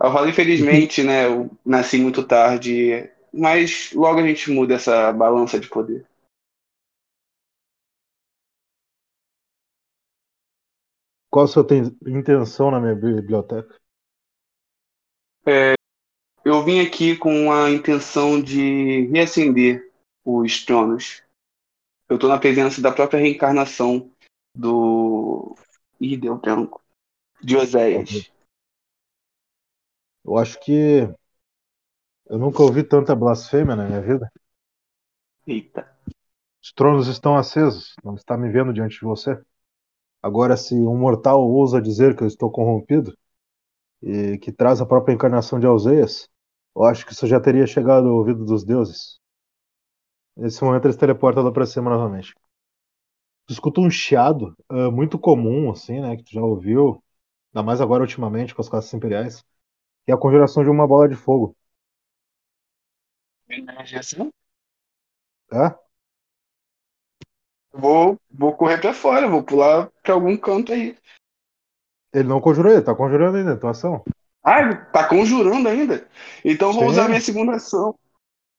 Eu falo, infelizmente, né? Eu nasci muito tarde, mas logo a gente muda essa balança de poder. Qual a sua ten- intenção na minha biblioteca? Eu vim aqui com a intenção de reacender os tronos. Eu tô na presença da própria reencarnação do. Ih, deu branco. De Oséias. Eu acho que eu nunca ouvi tanta blasfêmia na minha vida. Eita. Os tronos estão acesos, não está me vendo diante de você. Agora, se um mortal ousa dizer que eu estou corrompido e que traz a própria encarnação de Alzeias, eu acho que isso já teria chegado ao ouvido dos deuses. Nesse momento, eles teleportam lá pra cima novamente. Tu escuta um chiado uh, muito comum, assim, né? Que tu já ouviu, ainda mais agora ultimamente com as classes imperiais, que é a conjuração de uma bola de fogo. É? Vou, vou correr pra fora, vou pular pra algum canto aí. Ele não conjurou, ele tá conjurando ainda, tua ação. Ah, tá conjurando ainda? Então vou Sim. usar minha segunda ação.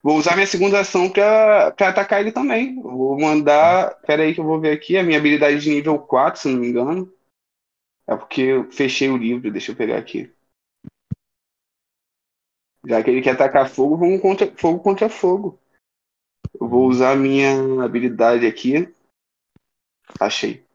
Vou usar minha segunda ação pra, pra atacar ele também. Vou mandar. Pera aí que eu vou ver aqui. A minha habilidade de nível 4, se não me engano. É porque eu fechei o livro, deixa eu pegar aqui. Já que ele quer atacar fogo, vamos contra fogo contra fogo. Eu vou usar a minha habilidade aqui. Achei.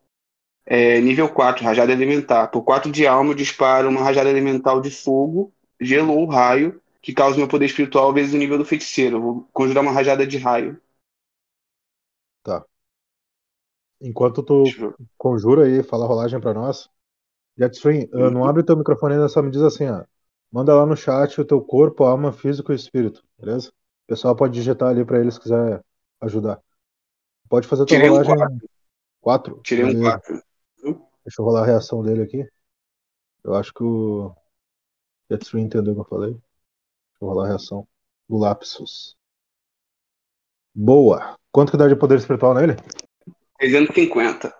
É, nível 4, rajada elementar. Por 4 de alma, eu disparo uma rajada elemental de fogo, gelo ou raio, que causa meu poder espiritual vezes o nível do feiticeiro. Eu vou conjurar uma rajada de raio. Enquanto tu conjura aí, fala a rolagem pra nós. Jetstream, uh, não abre teu microfone ainda, só me diz assim, ó. Manda lá no chat o teu corpo, alma, físico e espírito, beleza? O pessoal pode digitar ali pra eles se quiser ajudar. Pode fazer tua Tirei um rolagem. 4. Quatro? Tirei um. 4. Deixa eu rolar a reação dele aqui. Eu acho que o Jetstream entendeu o que eu falei. Deixa eu rolar a reação do Lapsus. Boa! Quanto que dá de poder espiritual nele? 350.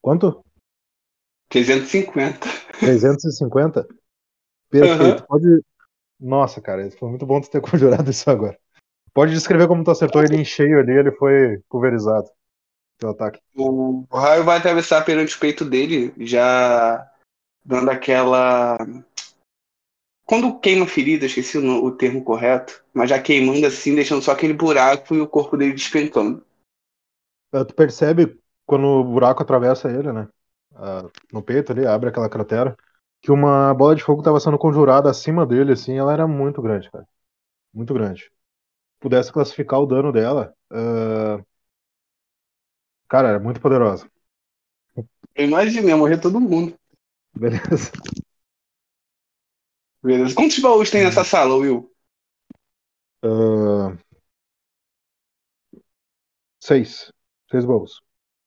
Quanto? 350. 350? Perfeito. Pode. Nossa, cara, foi muito bom tu ter conjurado isso agora. Pode descrever como tu acertou ele em cheio ali, ele foi pulverizado. Teu ataque. O raio vai atravessar perante o peito dele, já dando aquela. Quando queima ferida, esqueci o, o termo correto, mas já queimando assim, deixando só aquele buraco e o corpo dele despencando. Ah, Tu percebe quando o buraco atravessa ele, né? Ah, no peito ali, abre aquela cratera, que uma bola de fogo estava sendo conjurada acima dele, assim, ela era muito grande, cara. Muito grande. Se pudesse classificar o dano dela, ah, cara, era muito poderosa. Eu imaginei, ia morrer todo mundo. Beleza. Beleza. Quantos baús tem nessa sala, Will? Ah, seis. Seis baús.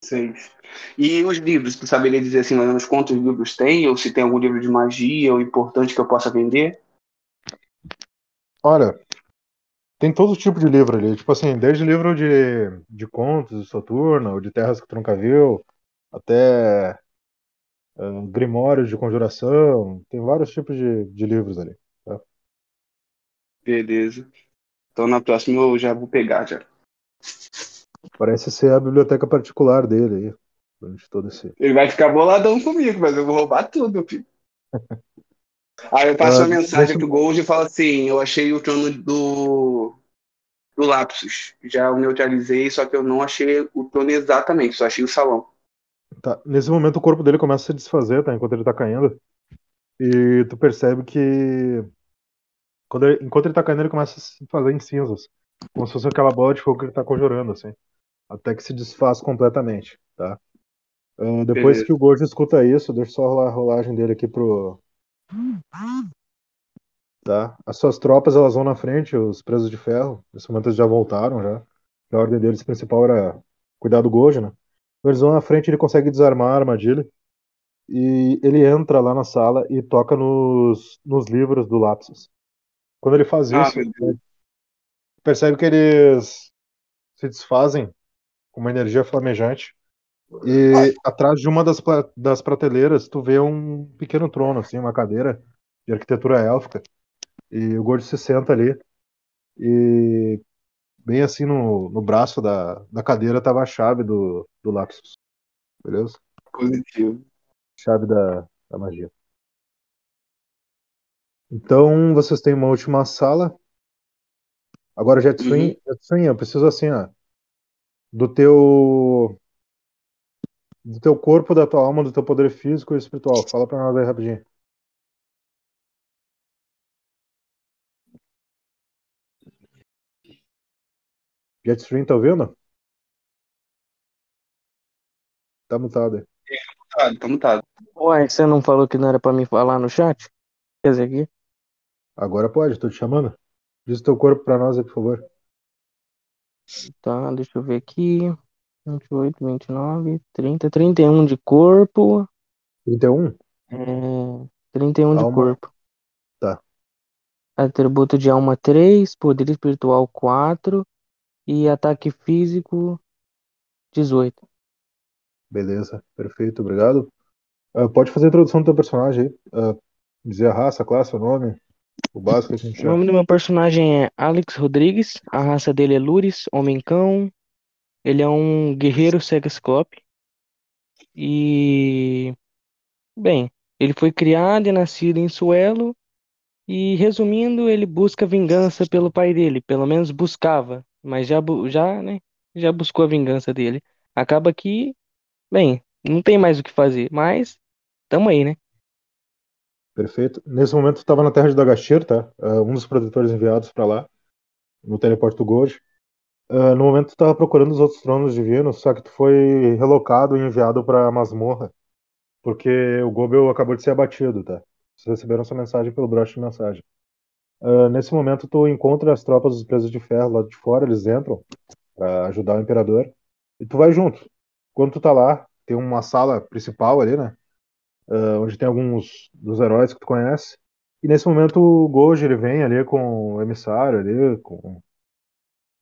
Seis. E os livros, tu saberia dizer assim, mais ou menos quantos livros tem? Ou se tem algum livro de magia ou importante que eu possa vender? Olha, tem todo tipo de livro ali. Tipo assim, desde livro de, de contos de Soturno, ou de Terras que tu nunca viu, até ah, Grimórios de Conjuração. Tem vários tipos de, de livros ali. Beleza. Então na próxima eu já vou pegar já. Parece ser a biblioteca particular dele aí. Durante todo esse. Ele vai ficar boladão comigo, mas eu vou roubar tudo, filho. Aí eu passo Ah, uma mensagem deixa- pro Gold e falo assim: eu achei o trono do, do Lapsus. Já o neutralizei, só que eu não achei o trono exatamente, só achei o salão. Tá, nesse momento o corpo dele começa a se desfazer, tá? Enquanto ele tá caindo. E tu percebe que. Quando ele- enquanto ele tá caindo, ele começa a se fazer em cinzas. Como se fosse aquela bola de fogo que ele tá conjurando, assim. Até que se desfaz completamente, tá? Ah, depois Beleza. que o Gojo escuta isso, deixa eu só rolar a rolagem dele aqui pro. Tá? As suas tropas elas vão na frente, os presos de ferro. Momento eles já voltaram já. A ordem deles principal era cuidar do Gojo, né? Eles vão na frente, ele consegue desarmar a armadilha. E ele entra lá na sala e toca nos, nos livros do Lapsus. Quando ele faz Ah, isso, meu Deus. percebe que eles se desfazem com uma energia flamejante. E atrás de uma das, das prateleiras, tu vê um pequeno trono, assim, uma cadeira de arquitetura élfica. E o gordo se senta ali. E bem assim no, no braço da, da cadeira tava a chave do, do Lapsus. Beleza? Positivo. Chave da, da magia. Então vocês têm uma última sala. Agora, Jetstream, Uhum. Jetstream, eu preciso assim, ó, do teu do teu corpo, da tua alma, do teu poder físico e espiritual. Fala pra nós aí rapidinho. Jetstream, tá ouvindo? Tá mutado aí. Tá, tá mutado. Uai, você não falou que não era pra me falar no chat? Quer dizer, aqui? Agora pode, tô te chamando. Diz o teu corpo pra nós aí, por favor. Tá, deixa eu ver aqui. 28, 29, 30, 31 de corpo. 31? É, 31 de Alma. corpo. Tá. Atributo de alma 3, poder espiritual 4 e ataque físico 18. Beleza, perfeito, obrigado. Ah, pode fazer a introdução do teu personagem aí. Ah, dizer a raça, a classe, o nome, o básico que a gente O nome do meu personagem é Alex Rodrigues, a raça dele é Lures, homem-cão. Ele é um guerreiro sexclope. E, bem, ele foi criado e nascido em Suelo. E, resumindo, ele busca vingança pelo pai dele. Pelo menos buscava, mas já, já, né, já buscou a vingança dele. Acaba que, bem, não tem mais o que fazer, mas tamo aí, né? Perfeito. Nesse momento estava na terra de Dagashir, tá? Ah, um dos protetores enviados para lá, no teleporte do Gold. Ah, no momento tu estava procurando os outros tronos divinos, só que tu foi relocado e enviado para masmorra, porque o Gobel acabou de ser abatido, tá? Vocês receberam essa mensagem pelo broche de mensagem. Ah, nesse momento tu encontra as tropas dos presos de ferro lá de fora, eles entram para ajudar o imperador, e tu vai junto. Quando tu tá lá, tem uma sala principal ali, né? Ah, onde tem alguns dos heróis que tu conhece. E nesse momento o Gojo ele vem ali com o emissário ali, com,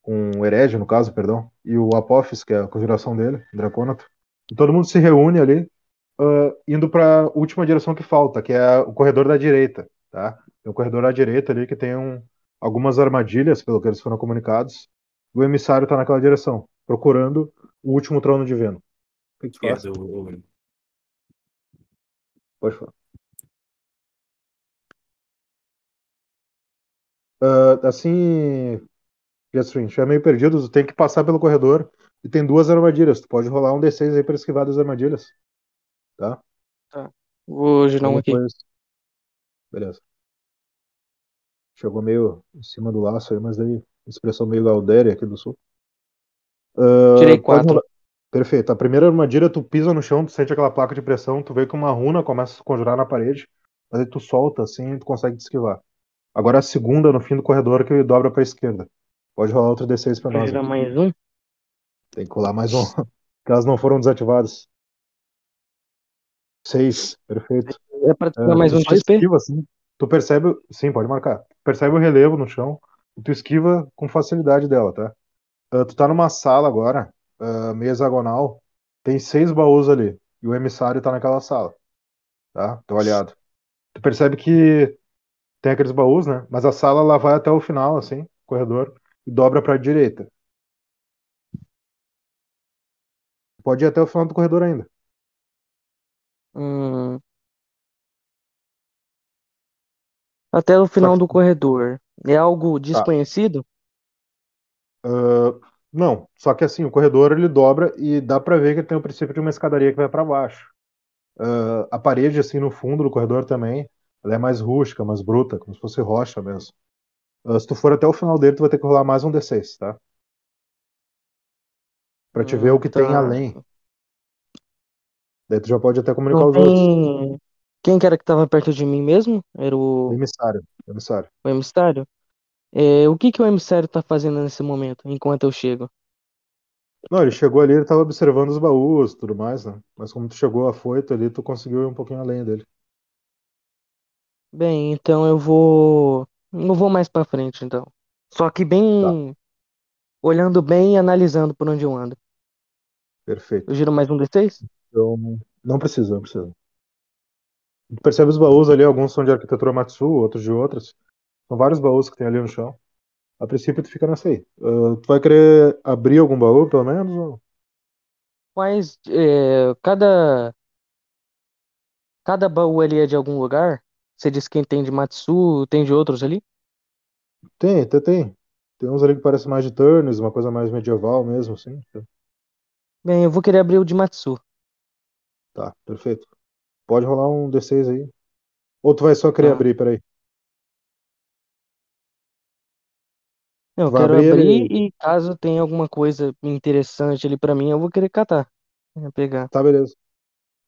com o herege, no caso, perdão, e o Apophis, que é a conjuração dele, Draconato. E todo mundo se reúne ali, ah, indo para a última direção que falta, que é o corredor da direita, tá? Tem um corredor à direita ali que tem um, algumas armadilhas, pelo que eles foram comunicados. O emissário tá naquela direção, procurando o último trono de Veno. O que o- o- Pode falar. Ah, assim, Jetstream, tu é meio perdido, tu tem que passar pelo corredor e tem duas armadilhas. Tu pode rolar um D6 aí pra esquivar das armadilhas. Tá? Vou girar Então um aqui. Beleza. Chegou meio em cima do laço aí, mas aí expressão meio Galdéria aqui do sul. Ah, Tirei quatro. Perfeito. A primeira armadilha, tu pisa no chão, tu sente aquela placa de pressão, tu vê que uma runa começa a se conjurar na parede, mas aí tu solta assim e tu consegue te esquivar. Agora a segunda, no fim do corredor, que dobra pra esquerda. Pode rolar outro D6 pra nós. aí. mais um. Tem que rolar mais um. elas não foram desativadas. Seis, perfeito. É pra tirar Ah, mais um de XP? esquiva, assim. Tu percebe. Sim, pode marcar. Tu percebe o relevo no chão e tu esquiva com facilidade dela, tá? Ah, tu tá numa sala agora, ah, meio hexagonal. Tem seis baús ali. E o emissário tá naquela sala. Tá? Teu aliado. Tu percebe que tem aqueles baús, né? Mas a sala lá vai até o final, assim, corredor, e dobra pra direita. Pode ir até o final do corredor ainda. Hum. Até o final que- do corredor. É algo desconhecido? Ah, não, só que assim, o corredor ele dobra e dá pra ver que tem o princípio de uma escadaria que vai pra baixo. Ah, a parede, assim, no fundo do corredor também, ela é mais rústica, mais bruta, como se fosse rocha mesmo. Ah, se tu for até o final dele, tu vai ter que rolar mais um D6, tá? Pra te ver Hum, o que tem tá. além. Daí tu já pode até comunicar Não os outros. tem. Quem que era que tava perto de mim mesmo? Era O o, emissário, o emissário. o emissário? É, o que que o emissário tá fazendo nesse momento, enquanto eu chego? Não, ele chegou ali, ele tava observando os baús e tudo mais, né? Mas como tu chegou afoito ali, tu conseguiu ir um pouquinho além dele. Bem, então eu vou. Não vou mais pra frente, então. Só que bem. Olhando bem e analisando por onde eu ando. Perfeito. Eu giro mais um D6? Então, não precisa, não precisa. Tu percebe os baús ali, alguns são de arquitetura Matsu, outros de outras. São vários baús que tem ali no chão. A princípio tu fica nessa aí. Ah, tu vai querer abrir algum baú, pelo menos? ou- Mas é, cada. Cada baú ali é de algum lugar? Você disse quem tem de Matsu, tem de outros ali? Tem, até tem. Tem uns ali que parecem mais de turns, uma coisa mais medieval mesmo, assim. Bem, eu vou querer abrir o de Matsu. Tá, perfeito. Pode rolar um D6 aí. Ou tu vai só querer Tá. abrir, peraí. Não, eu Vai quero abrir abrir ele- e caso tenha alguma coisa interessante ali pra mim, eu vou querer catar. É, pegar. Tá, beleza.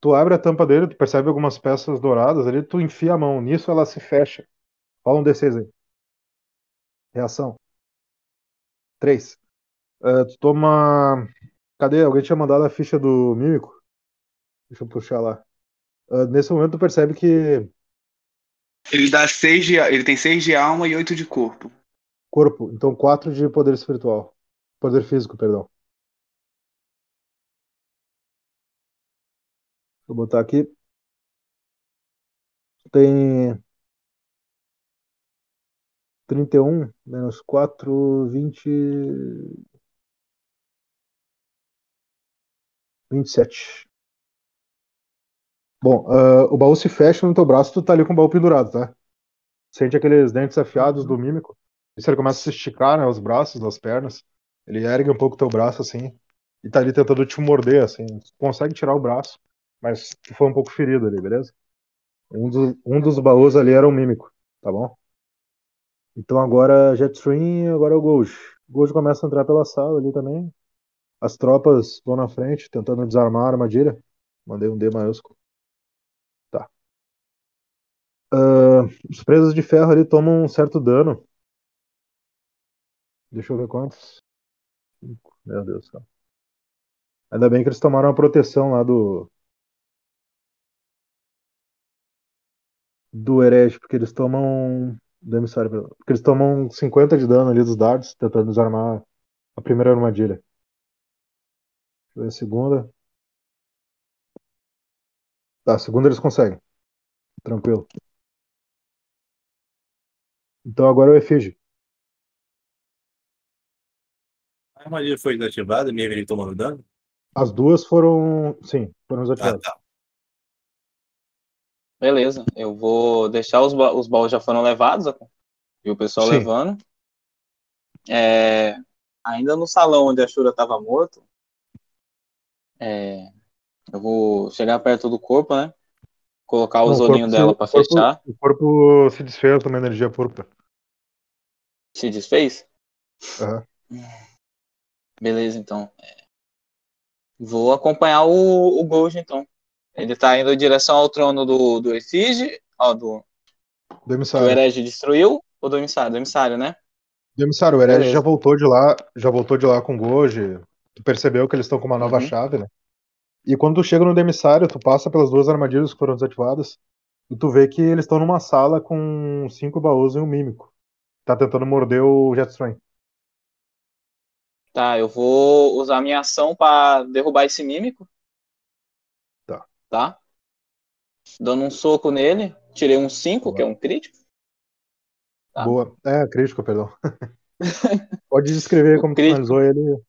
Tu abre a tampa dele, tu percebe algumas peças douradas ali, tu enfia a mão. Nisso ela se fecha. Rola um D6 aí. Reação. 3. tu toma. Cadê? Alguém tinha mandado a ficha do mímico? Deixa eu puxar lá. Ah, nesse momento tu percebe que Ele dá seis de, ele tem 6 de alma e 8 de corpo. corpo, então 4 de poder espiritual. Poder físico, perdão. Vou botar aqui. Tem 31 menos 4, 20. 27. Bom, ah, o baú se fecha no teu braço, tu tá ali com o baú pendurado, tá? Sente aqueles dentes afiados do mímico. E se ele começa a se esticar, né? Os braços, as pernas. Ele ergue um pouco teu braço assim. E tá ali tentando te morder, assim. Tu consegue tirar o braço, mas tu foi um pouco ferido ali, beleza? Um dos, um dos baús ali era um mímico, tá bom? Então agora Jetstream, agora é o Gold. O Gold começa a entrar pela sala ali também. As tropas vão na frente, tentando desarmar a armadilha. Mandei um D maiúsculo. Tá. Ah, os presos de ferro ali tomam um certo dano. Deixa eu ver quantos. Meu Deus, cara. Ainda bem que eles tomaram a proteção lá do. Do herege, porque eles tomam. Do emissário, perdão. Porque eles tomam 50 de dano ali dos dardos, tentando desarmar a primeira armadilha. Deixa eu ver a segunda. Tá, a segunda eles conseguem. Tranquilo. Então agora é o efígie. A armadilha foi desativada, mesmo ele tomando dano? As duas foram. Sim, foram Ah, desativadas. tá. Beleza, eu vou deixar os, ba- os baús já foram levados, e o pessoal Sim. levando. É, ainda no salão onde a Shura estava morto, é, eu vou chegar perto do corpo, né? Colocar os Não, olhinhos dela para fechar. O corpo se desfez também na energia púrpura. Se desfez? Aham. Beleza, então. É, Vou acompanhar o, o Gold, então. Ele tá indo em direção ao trono do, do Efígie, ó, do, Do que o emissário. herege destruiu, ou do emissário? Do emissário, né? Do emissário, o herege Beleza. já voltou de lá, já voltou de lá com o Goji. Tu percebeu que eles estão com uma nova Uhum. chave, né? E quando tu chega no demissário, tu passa pelas duas armadilhas que foram desativadas e tu vê que eles estão numa sala com cinco baús e um mímico. Tá tentando morder o Jetstream. Tá, eu vou usar minha ação pra derrubar esse mímico. Tá. Dando um soco nele. Tirei um 5, que é um crítico. Tá. Boa. É, crítico, perdão. Pode descrever como crítico. finalizou ele.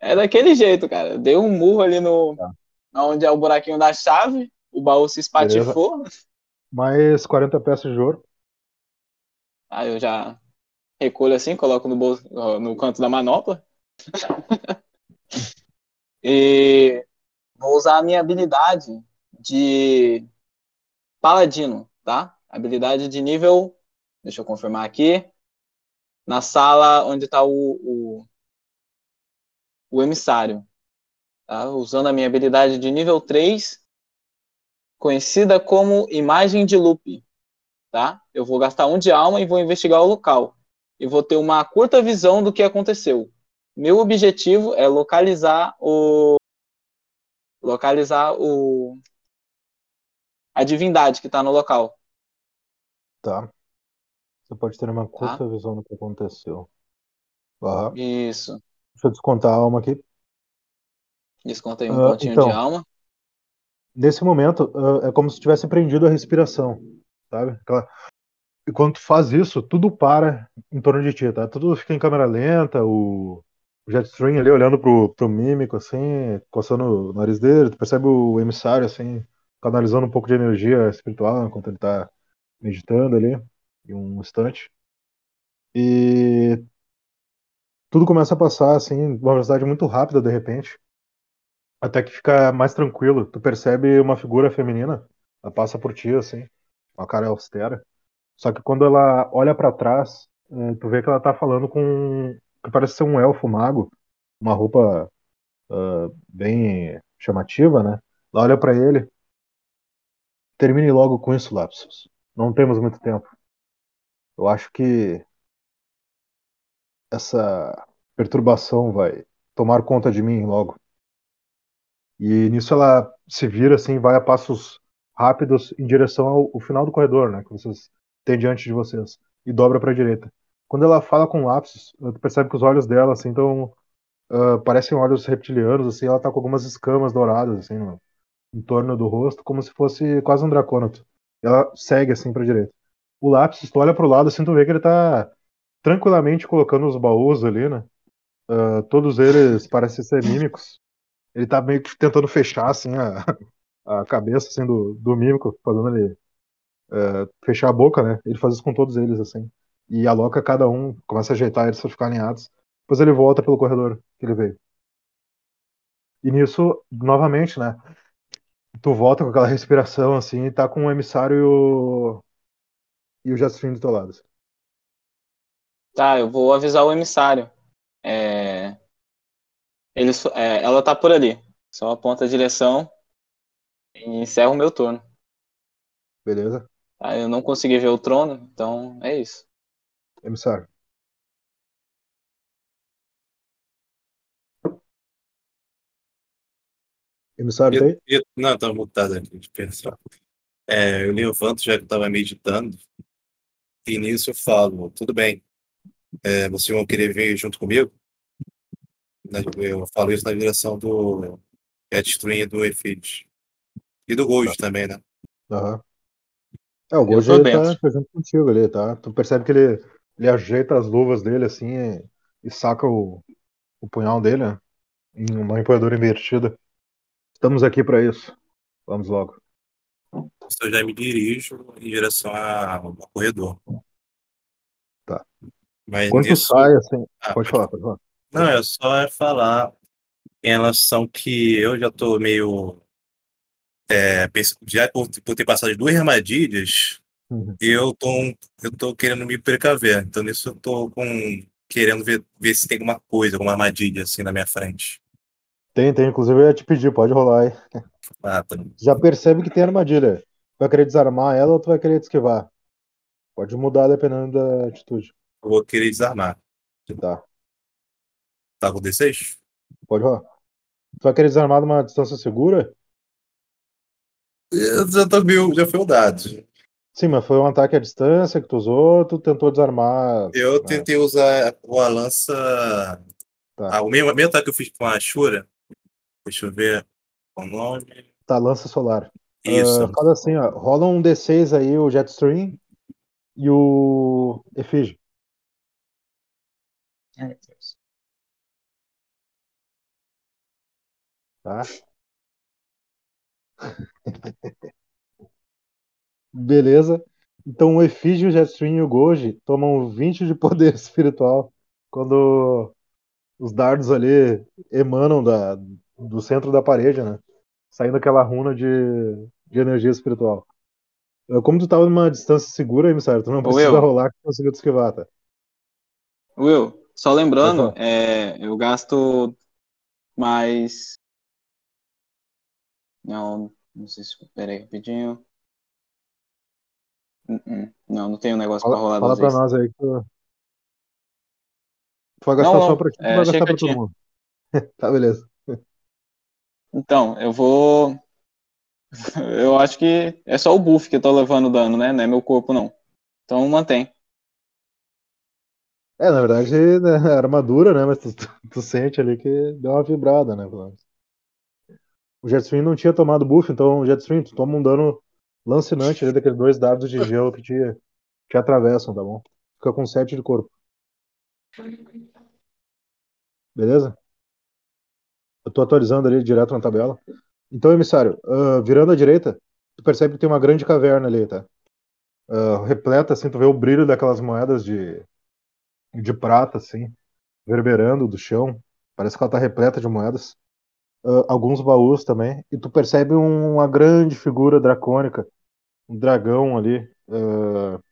É daquele jeito, cara. Dei um murro ali no. Tá. Onde é o buraquinho da chave. O baú se espatifou. Mais 40 peças de ouro. Aí eu já recolho assim, coloco no, bolso, no canto da manopla. e vou usar a minha habilidade de paladino, tá? Habilidade de nível. Deixa eu confirmar aqui. Na sala onde está o, o, o emissário. Tá? Usando a minha habilidade de nível 3, conhecida como imagem de loop tá? Eu vou gastar um de alma e vou investigar o local. E vou ter uma curta visão do que aconteceu. Meu objetivo é localizar o localizar o a divindade que está no local. Tá. Você pode ter uma curta visão do que aconteceu. Aham. Isso. Deixa eu descontar a alma aqui. Desconta aí um Ah, pontinho então. de alma. Nesse momento, ah, é como se tivesse prendido a respiração, sabe? Aquela- E quando tu faz isso, tudo para em torno de ti, tá? Tudo fica em câmera lenta, o o Jetstream ali olhando pro, pro mímico, assim, coçando o nariz dele, tu percebe o emissário, assim, canalizando um pouco de energia espiritual enquanto ele tá meditando ali em um instante. E tudo começa a passar assim, uma velocidade muito rápida de repente, até que fica mais tranquilo. Tu percebe uma figura feminina, ela passa por ti assim, uma cara austera. Só que quando ela olha para trás, eh, tu vê que ela tá falando com que parece ser um elfo mago, uma roupa uh, bem chamativa, né? Ela olha para ele. Termine logo com isso, Lapsus. Não temos muito tempo. Eu acho que essa perturbação vai tomar conta de mim logo. E nisso ela se vira assim, vai a passos rápidos em direção ao, ao final do corredor, né, que vocês têm diante de vocês, e dobra para a direita. Quando ela fala com lápis, tu percebe que os olhos dela assim estão uh, parecem olhos reptilianos, assim, ela tá com algumas escamas douradas assim no, em torno do rosto, como se fosse quase um dracônato. Ela segue assim para direita. O lápis, tu olha pro lado assim, tu vê que ele tá tranquilamente colocando os baús ali, né? Uh, todos eles parecem ser mímicos. Ele tá meio que tentando fechar assim a, a cabeça assim, do, do mímico, fazendo ele uh, fechar a boca, né? Ele faz isso com todos eles, assim. E aloca cada um, começa a ajeitar eles pra ficar alinhados. Depois ele volta pelo corredor que ele veio. E nisso, novamente, né? Tu volta com aquela respiração assim e tá com o emissário e o, e o do teu lado. Assim. Tá, eu vou avisar o emissário. É... Ele, é, ela tá por ali. Só aponta a direção e encerra o meu turno. Beleza. Tá, eu não consegui ver o trono, então é isso. Emissário. Emissário tem? Eu, eu, não, tá mutado aqui, de pensar. É, eu levanto já que eu tava meditando. E nisso eu falo, tudo bem. É, vocês vão querer vir junto comigo? Eu falo isso na direção do Cat do Efid. E do Gold Tá. também, né? Aham. É, o Gojo tô ele tá dentro. presente contigo ali, tá? Tu percebe que ele, ele ajeita as luvas dele assim e, e saca o, o punhal dele né? em uma empunhadura invertida. Estamos aqui pra isso. Vamos logo. Eu já me dirijo em direção ao corredor. Tá. Mas Quando nisso, sai, assim. Ah, Pode falar, pode falar. Não, é só falar em relação que eu já tô meio. é, já por, por ter passado duas armadilhas, Uhum. eu tô, eu tô querendo me precaver. Então, nisso eu tô com, querendo ver, ver se tem alguma coisa, alguma armadilha assim na minha frente. Tem, tem. Inclusive eu ia te pedir, pode rolar aí. Ah, tá. Já percebe que tem armadilha. Tu vai querer desarmar ela ou tu vai querer te esquivar? Pode mudar dependendo da atitude. Eu vou querer desarmar. Tá. Tá com D6? Pode rolar. Tu vai querer desarmar numa distância segura? Eu já tô meio, já foi o dado. Sim, mas foi um ataque à distância que tu usou, tu tentou desarmar. Eu né? tentei usar a lança. Tá. Ah, o mesmo, ataque que eu fiz com a Shura. Deixa eu ver o nome. Tá, lança solar. Isso. Faz assim, ó. Rola um D6 aí, o Jetstream e o Efígie. Tá? Beleza. Então o Efígie, o Jetstream e o Goji tomam 20 de poder espiritual quando os dardos ali emanam da, do centro da parede, né? Saindo aquela runa de, de energia espiritual. Como tu tava numa distância segura, emissário, tu não precisa Will. rolar que tu conseguiu te esquivar, tá? Will, só lembrando, é, eu gasto mais. Não, não sei se. Pera aí, rapidinho. Hum, hum. Não, não tenho um negócio pra Fala, rolar fala pra vezes. nós aí que tu, tu vai gastar Não, só pra ti, tu é, vai gastar pra todo tinha. mundo. Tá, beleza. Então, eu vou. Eu acho que é só o buff que eu tô levando dano, né? Não é meu corpo, não. Então mantém. É, na verdade, né, é armadura, né? Mas tu, tu, tu sente ali que deu uma vibrada, né? O Jetstream não tinha tomado buff, então o Jetstream, tu toma um dano lancinante ali daqueles dois dados de gelo que te, te atravessam, tá bom? Fica com 7 de corpo. Beleza? Eu tô atualizando ali direto na tabela. Então, emissário, ah, virando à direita, tu percebe que tem uma grande caverna ali, tá? Uh, repleta, assim, tu vê o brilho daquelas moedas de, de prata, assim, verberando do chão. Parece que ela tá repleta de moedas. Uh, alguns baús também. E tu percebe um, uma grande figura dracônica. Um dragão ali. Uh,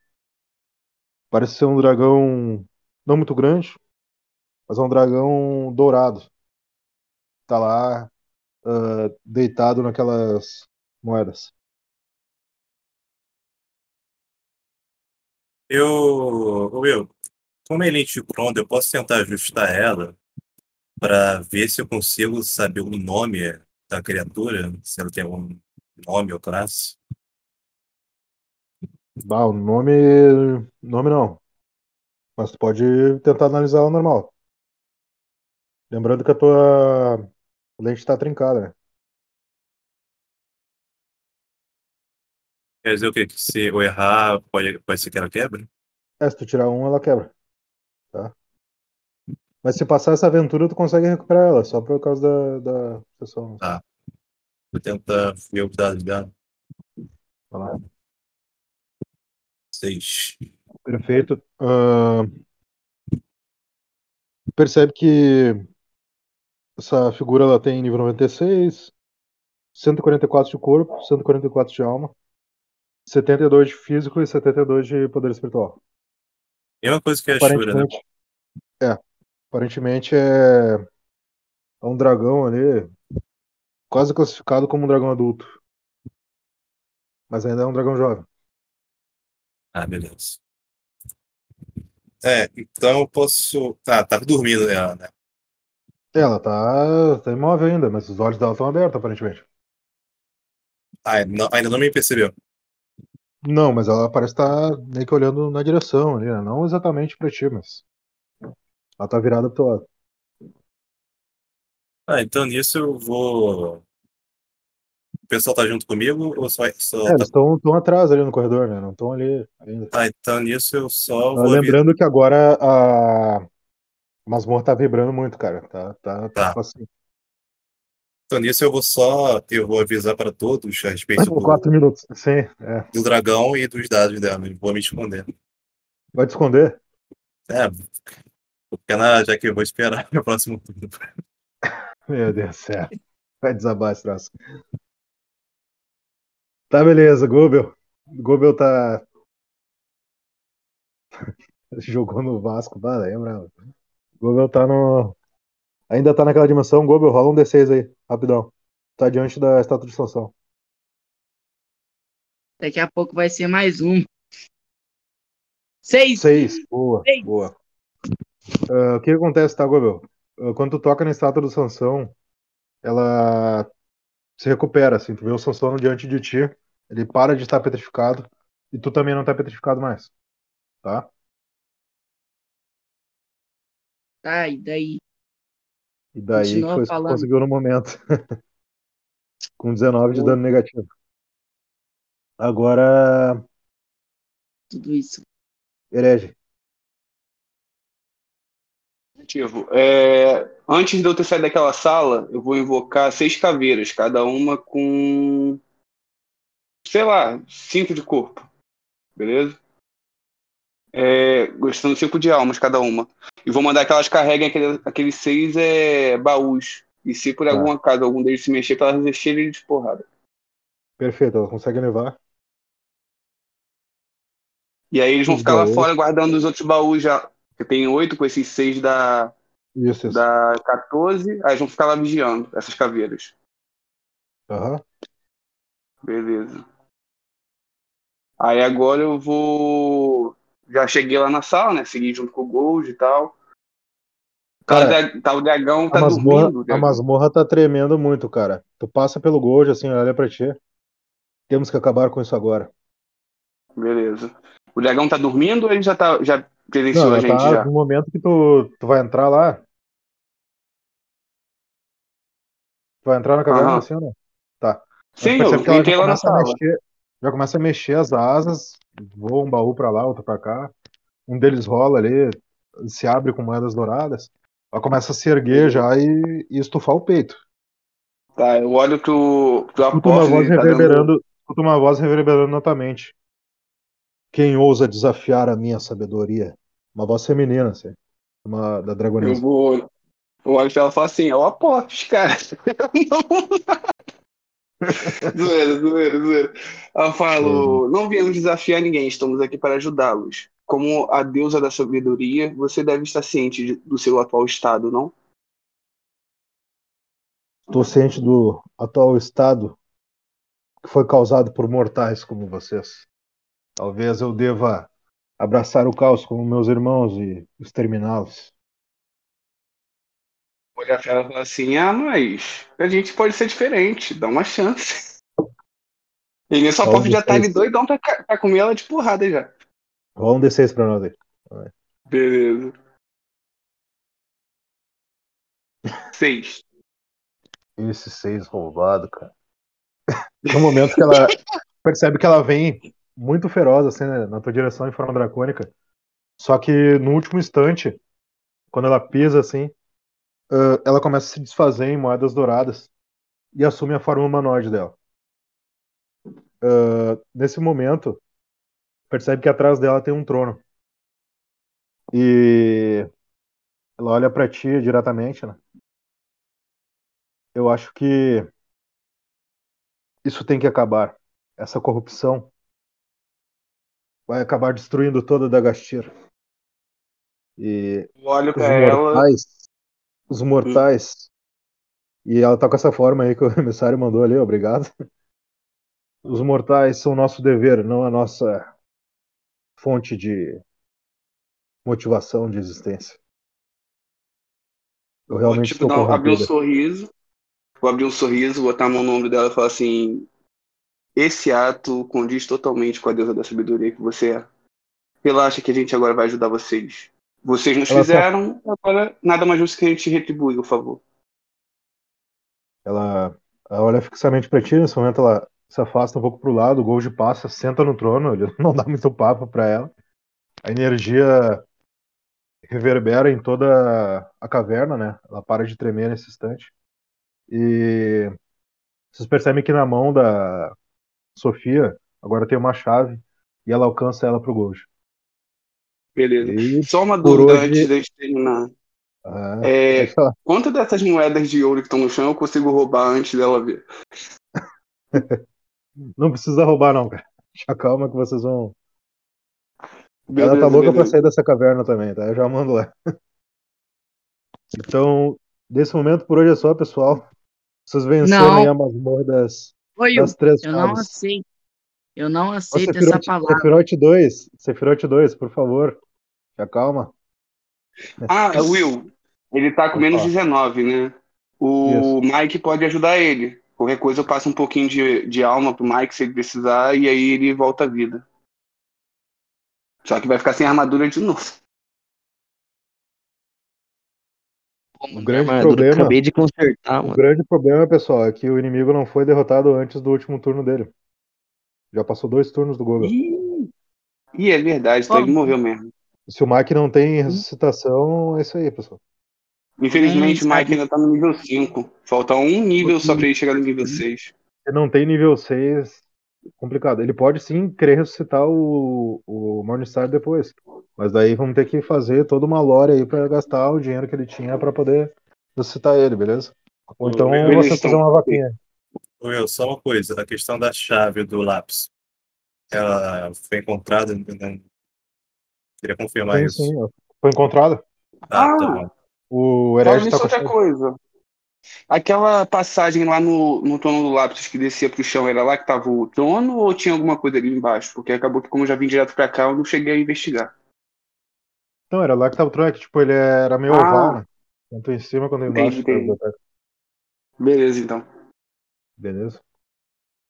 parece ser um dragão não muito grande, mas é um dragão dourado. Tá lá uh, deitado naquelas moedas. Eu, Will, como ele pronto, eu posso tentar ajustar ela para ver se eu consigo saber o nome da criatura, se ela tem algum nome ou classe. Bah, o nome. Nome não. Mas tu pode tentar analisar ela normal. Lembrando que a tua lente está trincada, né? Quer dizer o quê? Que se eu errar, pode, pode ser que ela quebre? É, se tu tirar um, ela quebra. Tá? Mas se passar essa aventura, tu consegue recuperar ela, só por causa da, da sessão. Tá. Vou tentar ver o que dá ligado. Vai lá. Seis. Perfeito. Uh, percebe que essa figura ela tem nível 96, 144 de corpo, 144 de alma, 72 de físico e 72 de poder espiritual. Mesma coisa que a Shura, né? É. Aparentemente é, é um dragão ali, quase classificado como um dragão adulto. Mas ainda é um dragão jovem. Ah, beleza. É, então eu posso. Tá, tá dormindo ela, né? Ela tá, tá imóvel ainda, mas os olhos dela estão abertos, aparentemente. Ah, não, ainda não me percebeu. Não, mas ela parece estar meio que olhando na direção ali, né? Não exatamente pra ti, mas. Ela tá virada pro teu lado. Ah, então nisso eu vou. O pessoal tá junto comigo ou só. só É, tá... eles estão atrás ali no corredor, né? Não estão ali ainda. Ah, então nisso eu só Ah, vou. Lembrando que agora a masmorra tá vibrando muito, cara. Tá, tá, Tá. tá assim. Então nisso eu vou só. Eu vou avisar para todos a respeito do, quatro minutos. Sim, é. do dragão e dos dados dela. Eu vou me esconder. Vai te esconder? É, porque na, já que eu vou esperar o próximo turno. Meu Deus do céu. Vai desabar esse troço. Tá, beleza, Gobel. Gobel tá. Jogou no Vasco, bah, lembra? Gobel tá no. Ainda tá naquela dimensão. Gobel, rola um D6 aí, rapidão. Tá diante da estátua de Sansão. Daqui a pouco vai ser mais um. Seis. Seis. Boa, Seis. boa. Ah, o que acontece, tá, Gobel? Ah, quando tu toca na estátua do Sansão, ela se recupera, assim. Tu vê o Sansão diante de ti, ele para de estar petrificado e tu também não tá petrificado mais. Tá? Tá, e daí? E daí Continua foi que conseguiu no momento. Com 19 de dano negativo. Agora, Tudo isso. herege. Ativo. É, antes de eu ter saído daquela sala, eu vou invocar seis caveiras, cada uma com, sei lá, cinco de corpo. Beleza? É, gostando cinco de almas cada uma. E vou mandar que elas carreguem aquele- aqueles seis é, baús. E se por Tá. algum acaso algum deles se mexer, pra elas encherem de porrada. Perfeito, ela consegue levar. E aí eles vão Os ficar lá baús. fora guardando os outros baús já. Tem oito com esses seis da, Isso, isso. da 14. Aí vão ficar lá vigiando essas caveiras. Aham. Beleza. Aí agora eu vou. Já cheguei lá na sala, né? Segui junto com o Gold e tal. Tá, o Cara, dra- tá o dragão, A tá masmorra, dormindo. a masmorra tá tremendo muito, cara. Tu passa pelo Gold, assim, olha pra ti. Temos que acabar com isso agora. Beleza. O dragão tá dormindo ou ele já, tá, já Não, a ela gente tá já? no momento que tu, tu vai entrar lá. Tu vai entrar na caverna, Aham. assim não? Tá. Sim, eu que entrei lá na sala. mexer, já começa a mexer as asas, voa um baú pra lá, outro pra cá. Um deles rola ali, se abre com moedas douradas. Ela começa a se erguer já e, e estufar o peito. Tá, eu olho pro, pro Escuta uma voz tá dando. reverberando, escuto uma voz reverberando na tua mente. Quem ousa desafiar a minha sabedoria? Uma voz feminina, assim. Uma da Eu dragonesa. vou. Eu olho pra ela e falo assim, ó, Apophis, cara. zoeira, zoeira, zoeira. Eu falo, não viemos desafiar ninguém, estamos aqui para ajudá-los. Como a deusa da sabedoria, você deve estar ciente de- do seu atual estado, não? Estou ciente do atual estado que foi causado por mortais como vocês. Talvez eu deva abraçar o caos como meus irmãos e exterminá-los. Ela e falar assim, ah, mas a gente pode ser diferente, dá uma chance. E nisso a um Apophis já tá ali D6. doidão pra, pra comer ela de porrada já. Rola um D6 pra nós aí. Beleza. Seis. Esse 6 roubado, cara. No momento que ela percebe que ela vem muito feroz, assim, né, na tua direção em forma dracônica. Só que no último instante, quando ela pisa assim, ah, ela começa a se desfazer em moedas douradas e assume a forma humanoide dela. Ah, nesse momento, percebe que atrás dela tem um trono. E ela olha pra ti diretamente, né? Eu acho que isso tem que acabar. Essa corrupção vai acabar destruindo toda a Dagastir. E olho os pra ela. mortais, os mortais, e ela tá com essa forma aí que o emissário mandou ali, obrigado. Os mortais são nosso dever, não a nossa fonte de motivação de existência. Eu Vou, realmente tipo, estou dar, abrir um sorriso. Vou abrir um sorriso, botar a mão no ombro dela e falar assim: Esse ato condiz totalmente com a deusa da sabedoria que você é. Relaxa que a gente agora vai ajudar vocês. Vocês nos Ela tá- fizeram, agora nada mais justo que a gente retribui, por favor. Ela, ela olha fixamente pra ti, nesse momento ela se afasta um pouco pro lado, o Gold passa, senta no trono, ele não dá muito papo pra ela. A energia reverbera em toda a caverna, né? Ela para de tremer nesse instante. E vocês percebem que na mão da Sofia agora tem uma chave e ela alcança ela pro Gold. Beleza. E Só uma dúvida hoje- antes de gente terminar. ah, É. Quanto dessas moedas de ouro que estão no chão eu consigo roubar antes dela ver? não precisa roubar não, cara. Já calma que vocês vão. Beleza, ela tá louca pra beleza. sair dessa caverna também, tá? Eu já mando lá. Então, desse momento por hoje é só, pessoal. Vocês venceram Não. aí a masmorra das, Das três eu não aceito. Eu não Ô, aceito essa palavra. Sephiroth 2, Sephiroth 2, por favor. Já calma. Ah, Will, ele tá com menos 19, né? O Mike pode ajudar ele. Qualquer coisa eu passo um pouquinho de, de alma pro Mike se ele precisar e aí ele volta à vida. Só que vai ficar sem armadura de novo. Como O grande problema- Acabei de consertar, O mano. grande problema, pessoal, é que o inimigo não foi derrotado antes do último turno dele. Já passou dois turnos do Gogo. Ih, Ih, é verdade, então ele morreu mesmo. Se o Mike não tem ressuscitação, é isso aí, pessoal. Infelizmente Hum, o Mike ainda tá no nível 5. Falta um nível só pra ele chegar no nível 6. Se não tem nível 6, complicado. Ele pode sim querer ressuscitar o, o Morningstar depois. Mas daí vamos ter que fazer toda uma lore aí pra gastar o dinheiro que ele tinha pra poder ressuscitar ele, beleza? Ou então você fazer uma vaquinha. Will, só uma coisa, a questão da chave do lápis. Ela foi encontrada, não queria confirmar Sim, isso. sim. Foi encontrado. Ah! Ah, tá bom. O herege tá com outra coisa. Aquela passagem lá no, no trono do lápis que descia pro chão, era lá que tava o trono ou tinha alguma coisa ali embaixo? Porque acabou que, como eu já vim direto pra cá, eu não cheguei a investigar. Não, era lá que tava o trono, é que tipo, ele era meio Ah. oval, né? Tanto em cima quanto embaixo. Entendi, entendi. Beleza, então. Beleza?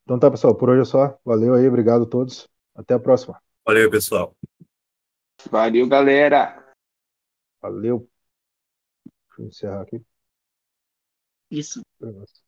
Então tá, pessoal, por hoje é só. Valeu aí, obrigado a todos. Até a próxima. Valeu, pessoal. Valeu, galera! Valeu. Deixa eu encerrar aqui. Isso. Nossa.